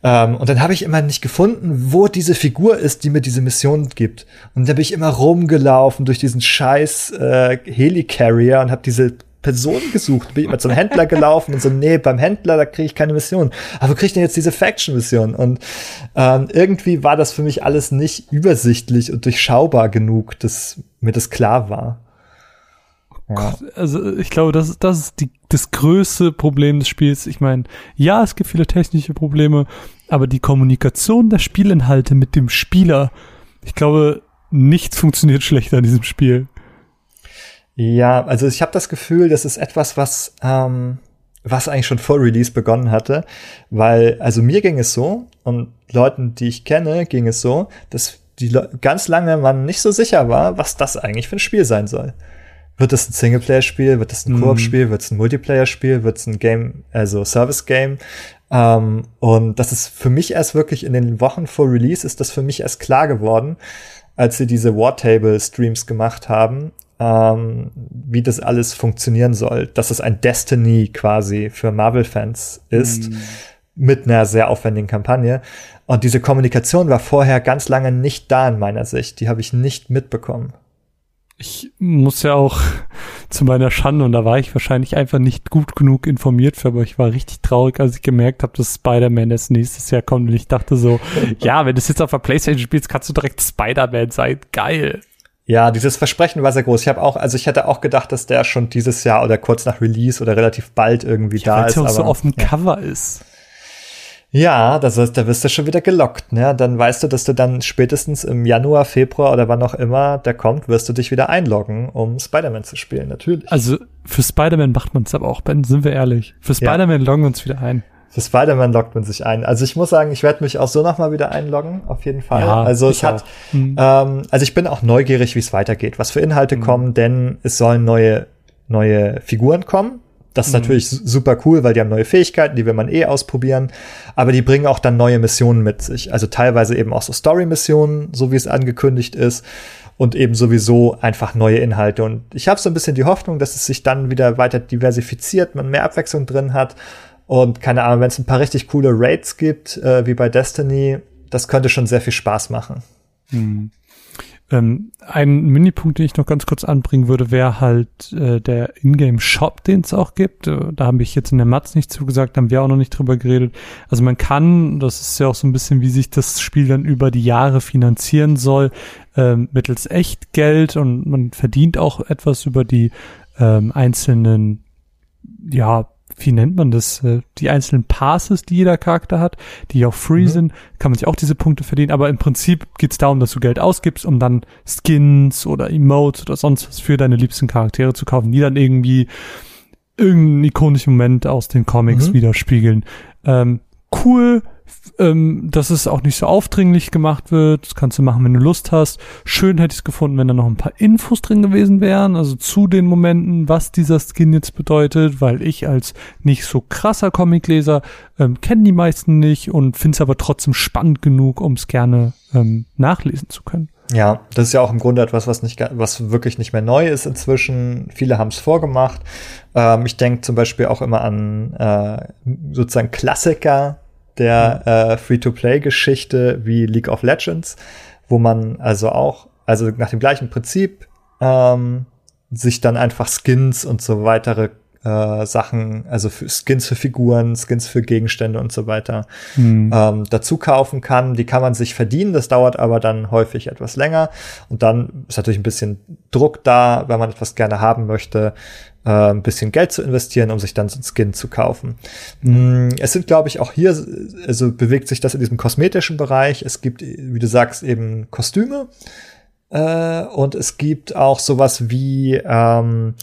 Ähm, und dann habe ich immer nicht gefunden, wo diese Figur ist, die mir diese Mission gibt. Und da bin ich immer rumgelaufen durch diesen scheiß äh, Helicarrier und habe diese Person gesucht, bin ich mal zum Händler gelaufen und so, nee, beim Händler, da kriege ich keine Mission. Aber kriege ich denn jetzt diese Faction-Mission? Und ähm, irgendwie war das für mich alles nicht übersichtlich und durchschaubar genug, dass mir das klar war. Ja. Also ich glaube, das, das ist die, das größte Problem des Spiels. Ich meine, ja, es gibt viele technische Probleme, aber die Kommunikation der Spielinhalte mit dem Spieler, ich glaube, nichts funktioniert (laughs) schlechter in diesem Spiel. Ja, also ich habe das Gefühl, das ist etwas, was ähm, was eigentlich schon vor Release begonnen hatte, weil also mir ging es so und Leuten, die ich kenne, ging es so, dass die Le ganz lange man nicht so sicher war, was das eigentlich für ein Spiel sein soll. Wird es ein Singleplayer-Spiel? Wird es ein mhm. Koop-Spiel? Wird es ein Multiplayer-Spiel? Wird es ein Game, also Service-Game? Ähm, und das ist für mich erst wirklich in den Wochen vor Release ist das für mich erst klar geworden, als sie diese Wartable-Streams gemacht haben, ähm, wie das alles funktionieren soll. Dass es ein Destiny quasi für Marvel-Fans ist. Mhm. Mit einer sehr aufwendigen Kampagne. Und diese Kommunikation war vorher ganz lange nicht da in meiner Sicht. Die habe ich nicht mitbekommen ich muss ja auch (laughs) zu meiner Schande, und da war ich wahrscheinlich einfach nicht gut genug informiert für, aber ich war richtig traurig, als ich gemerkt habe, dass Spider-Man erst nächstes Jahr kommt. Und ich dachte so, (laughs) ja, wenn du es jetzt auf der Playstation spielst, kannst du direkt Spider-Man sein. Geil. Ja, dieses Versprechen war sehr groß. Ich habe auch, also ich hätte auch gedacht, dass der schon dieses Jahr oder kurz nach Release oder relativ bald irgendwie ja, da ist. Ja auch so auf dem ja. Cover ist. Ja, das ist, da wirst du schon wieder gelockt, ne? Dann weißt du, dass du dann spätestens im Januar, Februar oder wann auch immer der kommt, wirst du dich wieder einloggen, um Spider-Man zu spielen, natürlich. Also für Spider-Man macht man es aber auch, Ben, sind wir ehrlich. Für Spider-Man ja. loggen wir uns wieder ein. Für Spider-Man loggt man sich ein. Also ich muss sagen, ich werde mich auch so nochmal wieder einloggen, auf jeden Fall. Ja, also es hat, hm. ähm, also ich bin auch neugierig, wie es weitergeht, was für Inhalte hm. kommen, denn es sollen neue, neue Figuren kommen das ist mhm. natürlich super cool, weil die haben neue Fähigkeiten, die will man eh ausprobieren. Aber die bringen auch dann neue Missionen mit sich. Also teilweise eben auch so Story-Missionen, so wie es angekündigt ist. Und eben sowieso einfach neue Inhalte. Und ich habe so ein bisschen die Hoffnung, dass es sich dann wieder weiter diversifiziert, man mehr Abwechslung drin hat. Und keine Ahnung, wenn es ein paar richtig coole Raids gibt, äh, wie bei Destiny, das könnte schon sehr viel Spaß machen. Mhm. Ähm, ein Minipunkt, den ich noch ganz kurz anbringen würde, wäre halt äh, der Ingame-Shop, den es auch gibt. Äh, da habe ich jetzt in der Matz nicht zugesagt, haben wir auch noch nicht drüber geredet. Also man kann, das ist ja auch so ein bisschen, wie sich das Spiel dann über die Jahre finanzieren soll, äh, mittels Echtgeld und man verdient auch etwas über die ähm, einzelnen ja, wie nennt man das, äh, die einzelnen Passes, die jeder Charakter hat, die auch free mhm. sind, kann man sich auch diese Punkte verdienen, aber im Prinzip geht es darum, dass du Geld ausgibst, um dann Skins oder Emotes oder sonst was für deine liebsten Charaktere zu kaufen, die dann irgendwie irgendeinen ikonischen Moment aus den Comics mhm. widerspiegeln. Ähm, cool, ähm, dass es auch nicht so aufdringlich gemacht wird. Das kannst du machen, wenn du Lust hast. Schön hätte ich es gefunden, wenn da noch ein paar Infos drin gewesen wären, also zu den Momenten, was dieser Skin jetzt bedeutet, weil ich als nicht so krasser Comicleser ähm, kenne die meisten nicht und finde es aber trotzdem spannend genug, um es gerne ähm, nachlesen zu können. Ja, das ist ja auch im Grunde etwas, was nicht, was wirklich nicht mehr neu ist inzwischen. Viele haben es vorgemacht. Ähm, ich denke zum Beispiel auch immer an äh, sozusagen Klassiker der äh, Free-to-Play-Geschichte wie League of Legends, wo man also auch, also nach dem gleichen Prinzip, ähm, sich dann einfach Skins und so weitere äh, Sachen, also für Skins für Figuren, Skins für Gegenstände und so weiter mhm. ähm, dazu kaufen kann. Die kann man sich verdienen, das dauert aber dann häufig etwas länger. Und dann ist natürlich ein bisschen Druck da, wenn man etwas gerne haben möchte, ein bisschen Geld zu investieren, um sich dann so ein Skin zu kaufen. Mhm. Es sind, glaube ich, auch hier, also bewegt sich das in diesem kosmetischen Bereich. Es gibt, wie du sagst, eben Kostüme. Äh, und es gibt auch sowas wie ähm,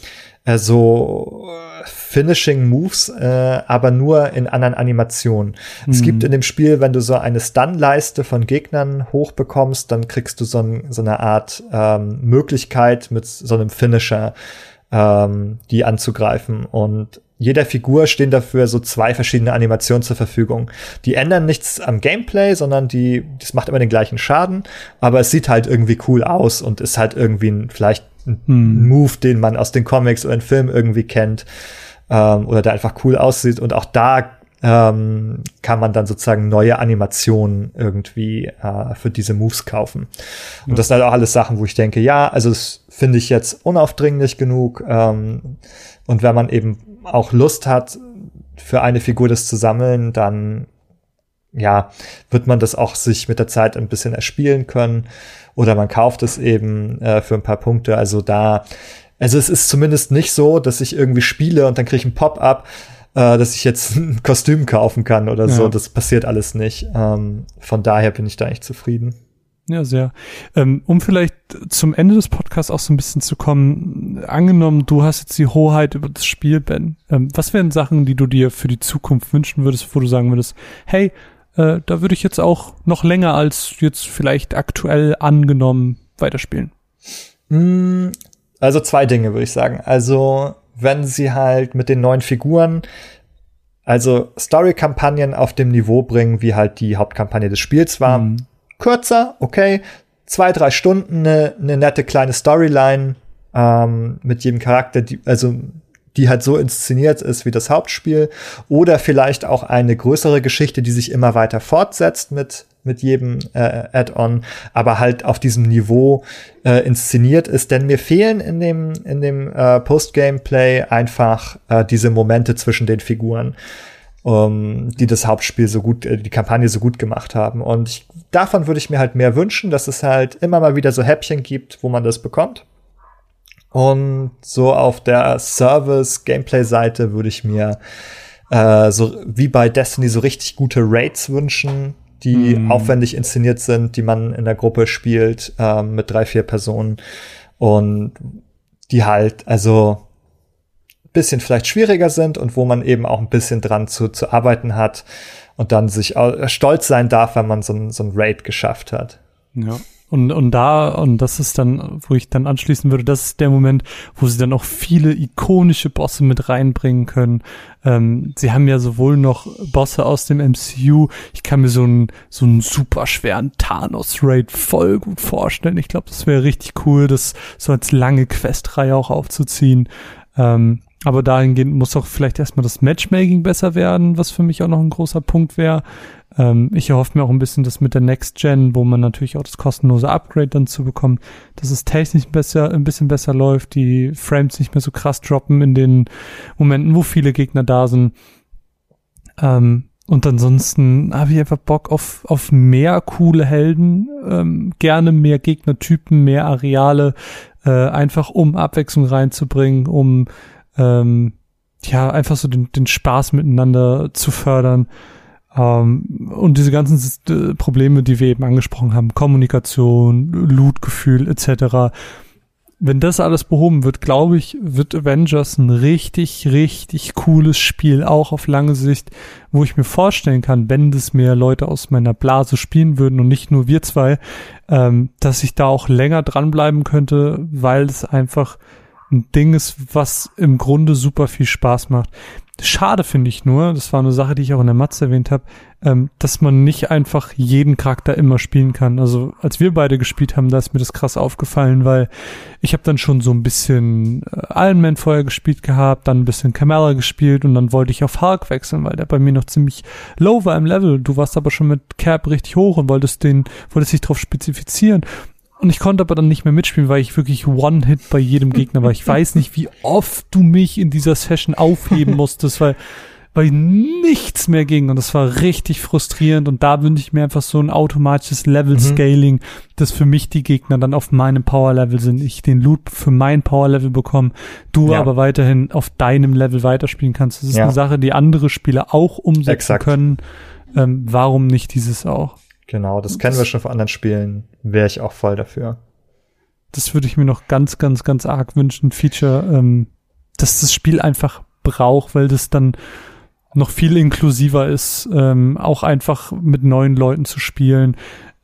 äh, so Finishing Moves, äh, aber nur in anderen Animationen. Mhm. Es gibt in dem Spiel, wenn du so eine Stun-Leiste von Gegnern hochbekommst, dann kriegst du so, ein, so eine Art ähm, Möglichkeit mit so einem Finisher ähm, die anzugreifen. Und jeder Figur stehen dafür so zwei verschiedene Animationen zur Verfügung. Die ändern nichts am Gameplay, sondern die, das macht immer den gleichen Schaden, aber es sieht halt irgendwie cool aus und ist halt irgendwie ein, vielleicht ein hm. Move, den man aus den Comics oder in Filmen irgendwie kennt, ähm, oder der einfach cool aussieht. Und auch da ähm, kann man dann sozusagen neue Animationen irgendwie äh, für diese Moves kaufen. Und das sind halt auch alles Sachen, wo ich denke, ja, also es finde ich jetzt unaufdringlich genug. Ähm, und wenn man eben auch Lust hat, für eine Figur das zu sammeln, dann ja, wird man das auch sich mit der Zeit ein bisschen erspielen können. Oder man kauft es eben äh, für ein paar Punkte. Also da, also es ist zumindest nicht so, dass ich irgendwie spiele und dann kriege ich ein Pop-up, äh, dass ich jetzt (laughs) ein Kostüm kaufen kann oder ja. so. Das passiert alles nicht. Ähm, von daher bin ich da echt zufrieden. Ja, sehr. Ähm, um vielleicht zum Ende des Podcasts auch so ein bisschen zu kommen, angenommen, du hast jetzt die Hoheit über das Spiel, Ben. Ähm, was wären Sachen, die du dir für die Zukunft wünschen würdest, wo du sagen würdest, hey, äh, da würde ich jetzt auch noch länger als jetzt vielleicht aktuell angenommen weiterspielen? Mm, also zwei Dinge würde ich sagen. Also wenn sie halt mit den neuen Figuren also Story-Kampagnen auf dem Niveau bringen, wie halt die Hauptkampagne des Spiels war. Mhm. Kürzer, okay. Zwei, drei Stunden, eine, eine nette kleine Storyline ähm, mit jedem Charakter, die, also die halt so inszeniert ist wie das Hauptspiel. Oder vielleicht auch eine größere Geschichte, die sich immer weiter fortsetzt mit, mit jedem äh, Add-on, aber halt auf diesem Niveau äh, inszeniert ist. Denn mir fehlen in dem, in dem äh, Post-Gameplay einfach äh, diese Momente zwischen den Figuren. Um, die das Hauptspiel so gut, äh, die Kampagne so gut gemacht haben. Und ich, davon würde ich mir halt mehr wünschen, dass es halt immer mal wieder so Häppchen gibt, wo man das bekommt. Und so auf der Service-Gameplay-Seite würde ich mir äh, so wie bei Destiny so richtig gute Raids wünschen, die mm. aufwendig inszeniert sind, die man in der Gruppe spielt äh, mit drei, vier Personen und die halt also bisschen vielleicht schwieriger sind und wo man eben auch ein bisschen dran zu, zu arbeiten hat und dann sich stolz sein darf, wenn man so ein, so ein Raid geschafft hat. Ja. Und, und da, und das ist dann, wo ich dann anschließen würde, das ist der Moment, wo sie dann auch viele ikonische Bosse mit reinbringen können. Ähm, sie haben ja sowohl noch Bosse aus dem MCU, ich kann mir so einen, so einen super schweren Thanos-Raid voll gut vorstellen. Ich glaube, das wäre richtig cool, das so als lange Questreihe auch aufzuziehen. Ähm, aber dahingehend muss auch vielleicht erstmal das Matchmaking besser werden, was für mich auch noch ein großer Punkt wäre. Ähm, ich erhoffe mir auch ein bisschen das mit der Next Gen, wo man natürlich auch das kostenlose Upgrade dann zu bekommt, dass es technisch besser, ein bisschen besser läuft, die Frames nicht mehr so krass droppen in den Momenten, wo viele Gegner da sind. Ähm, und ansonsten habe ich einfach Bock auf, auf mehr coole Helden, ähm, gerne mehr Gegnertypen, mehr Areale, äh, einfach um Abwechslung reinzubringen, um ähm, ja, einfach so den, den Spaß miteinander zu fördern. Ähm, und diese ganzen äh, Probleme, die wir eben angesprochen haben, Kommunikation, Lootgefühl etc., wenn das alles behoben wird, glaube ich, wird Avengers ein richtig, richtig cooles Spiel, auch auf lange Sicht, wo ich mir vorstellen kann, wenn das mehr Leute aus meiner Blase spielen würden und nicht nur wir zwei, ähm, dass ich da auch länger dranbleiben könnte, weil es einfach ein Ding ist, was im Grunde super viel Spaß macht. Schade finde ich nur, das war eine Sache, die ich auch in der Matz erwähnt habe, ähm, dass man nicht einfach jeden Charakter immer spielen kann. Also als wir beide gespielt haben, da ist mir das krass aufgefallen, weil ich habe dann schon so ein bisschen äh, Iron Man vorher gespielt gehabt, dann ein bisschen Kamala gespielt und dann wollte ich auf Hulk wechseln, weil der bei mir noch ziemlich low war im Level. Du warst aber schon mit Cap richtig hoch und wolltest den, wolltest dich drauf spezifizieren. Und ich konnte aber dann nicht mehr mitspielen, weil ich wirklich One-Hit bei jedem Gegner war. Ich (laughs) weiß nicht, wie oft du mich in dieser Session aufheben musstest, weil, weil nichts mehr ging. Und das war richtig frustrierend. Und da wünsche ich mir einfach so ein automatisches Level-Scaling, mhm. dass für mich die Gegner dann auf meinem Power-Level sind. Ich den Loot für mein Power-Level bekomme, du ja. aber weiterhin auf deinem Level weiterspielen kannst. Das ist ja. eine Sache, die andere Spieler auch umsetzen Exakt. können. Ähm, warum nicht dieses auch? Genau, das kennen wir schon von anderen Spielen. Wäre ich auch voll dafür. Das würde ich mir noch ganz, ganz, ganz arg wünschen. Feature, ähm, dass das Spiel einfach braucht, weil das dann noch viel inklusiver ist, ähm, auch einfach mit neuen Leuten zu spielen.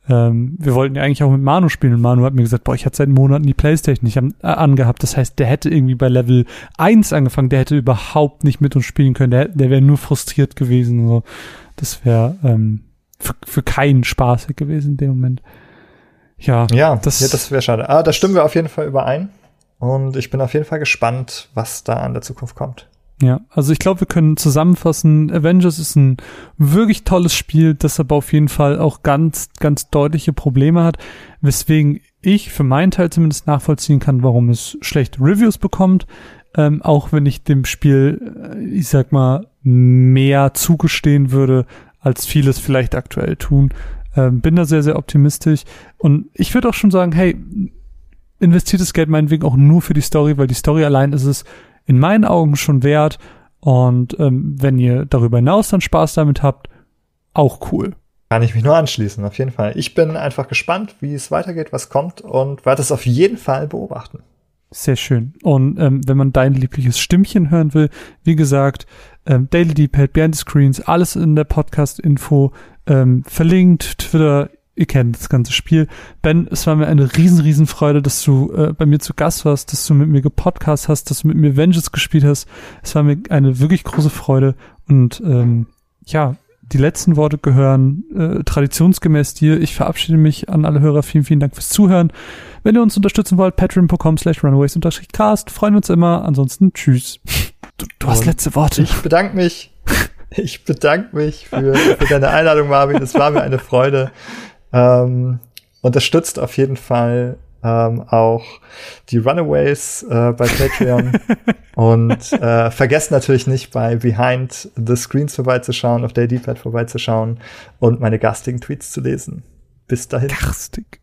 Ähm, wir wollten ja eigentlich auch mit Manu spielen und Manu hat mir gesagt, boah, ich hatte seit Monaten die Playstation nicht an, äh, angehabt. Das heißt, der hätte irgendwie bei Level 1 angefangen, der hätte überhaupt nicht mit uns spielen können. Der, der wäre nur frustriert gewesen. So. Das wäre ähm, für, für keinen Spaß gewesen in dem Moment. Ja, ja das, ja, das wäre schade. Ah, da stimmen wir auf jeden Fall überein. Und ich bin auf jeden Fall gespannt, was da an der Zukunft kommt. Ja, also ich glaube, wir können zusammenfassen, Avengers ist ein wirklich tolles Spiel, das aber auf jeden Fall auch ganz, ganz deutliche Probleme hat, weswegen ich für meinen Teil zumindest nachvollziehen kann, warum es schlechte Reviews bekommt. Ähm, auch wenn ich dem Spiel, äh, ich sag mal, mehr zugestehen würde, als vieles vielleicht aktuell tun. Ähm, bin da sehr, sehr optimistisch. Und ich würde auch schon sagen, hey, investiert das Geld meinetwegen auch nur für die Story, weil die Story allein ist es in meinen Augen schon wert. Und ähm, wenn ihr darüber hinaus dann Spaß damit habt, auch cool. Kann ich mich nur anschließen, auf jeden Fall. Ich bin einfach gespannt, wie es weitergeht, was kommt und werde es auf jeden Fall beobachten. Sehr schön. Und ähm, wenn man dein liebliches Stimmchen hören will, wie gesagt, ähm, Daily D-Pad, Behind the Screens, alles in der Podcast-Info ähm, verlinkt, Twitter, ihr kennt das ganze Spiel. Ben, es war mir eine riesen, riesen Freude, dass du äh, bei mir zu Gast warst, dass du mit mir gepodcast hast, dass du mit mir Vengeance gespielt hast. Es war mir eine wirklich große Freude und ähm, ja, die letzten Worte gehören äh, traditionsgemäß dir. Ich verabschiede mich an alle Hörer. Vielen, vielen Dank fürs Zuhören. Wenn ihr uns unterstützen wollt, patreon.com slash runaways-cast. Freuen wir uns immer. Ansonsten tschüss. Du, du hast letzte Worte. Ich bedanke mich. (laughs) Ich bedanke mich für, für deine Einladung, Marvin. Es war mir eine Freude. Ähm, unterstützt auf jeden Fall ähm, auch die Runaways äh, bei Patreon. (laughs) und äh, vergesst natürlich nicht bei Behind the Screens vorbeizuschauen, auf der D-Pad vorbeizuschauen und meine gastigen Tweets zu lesen. Bis dahin. Garstig.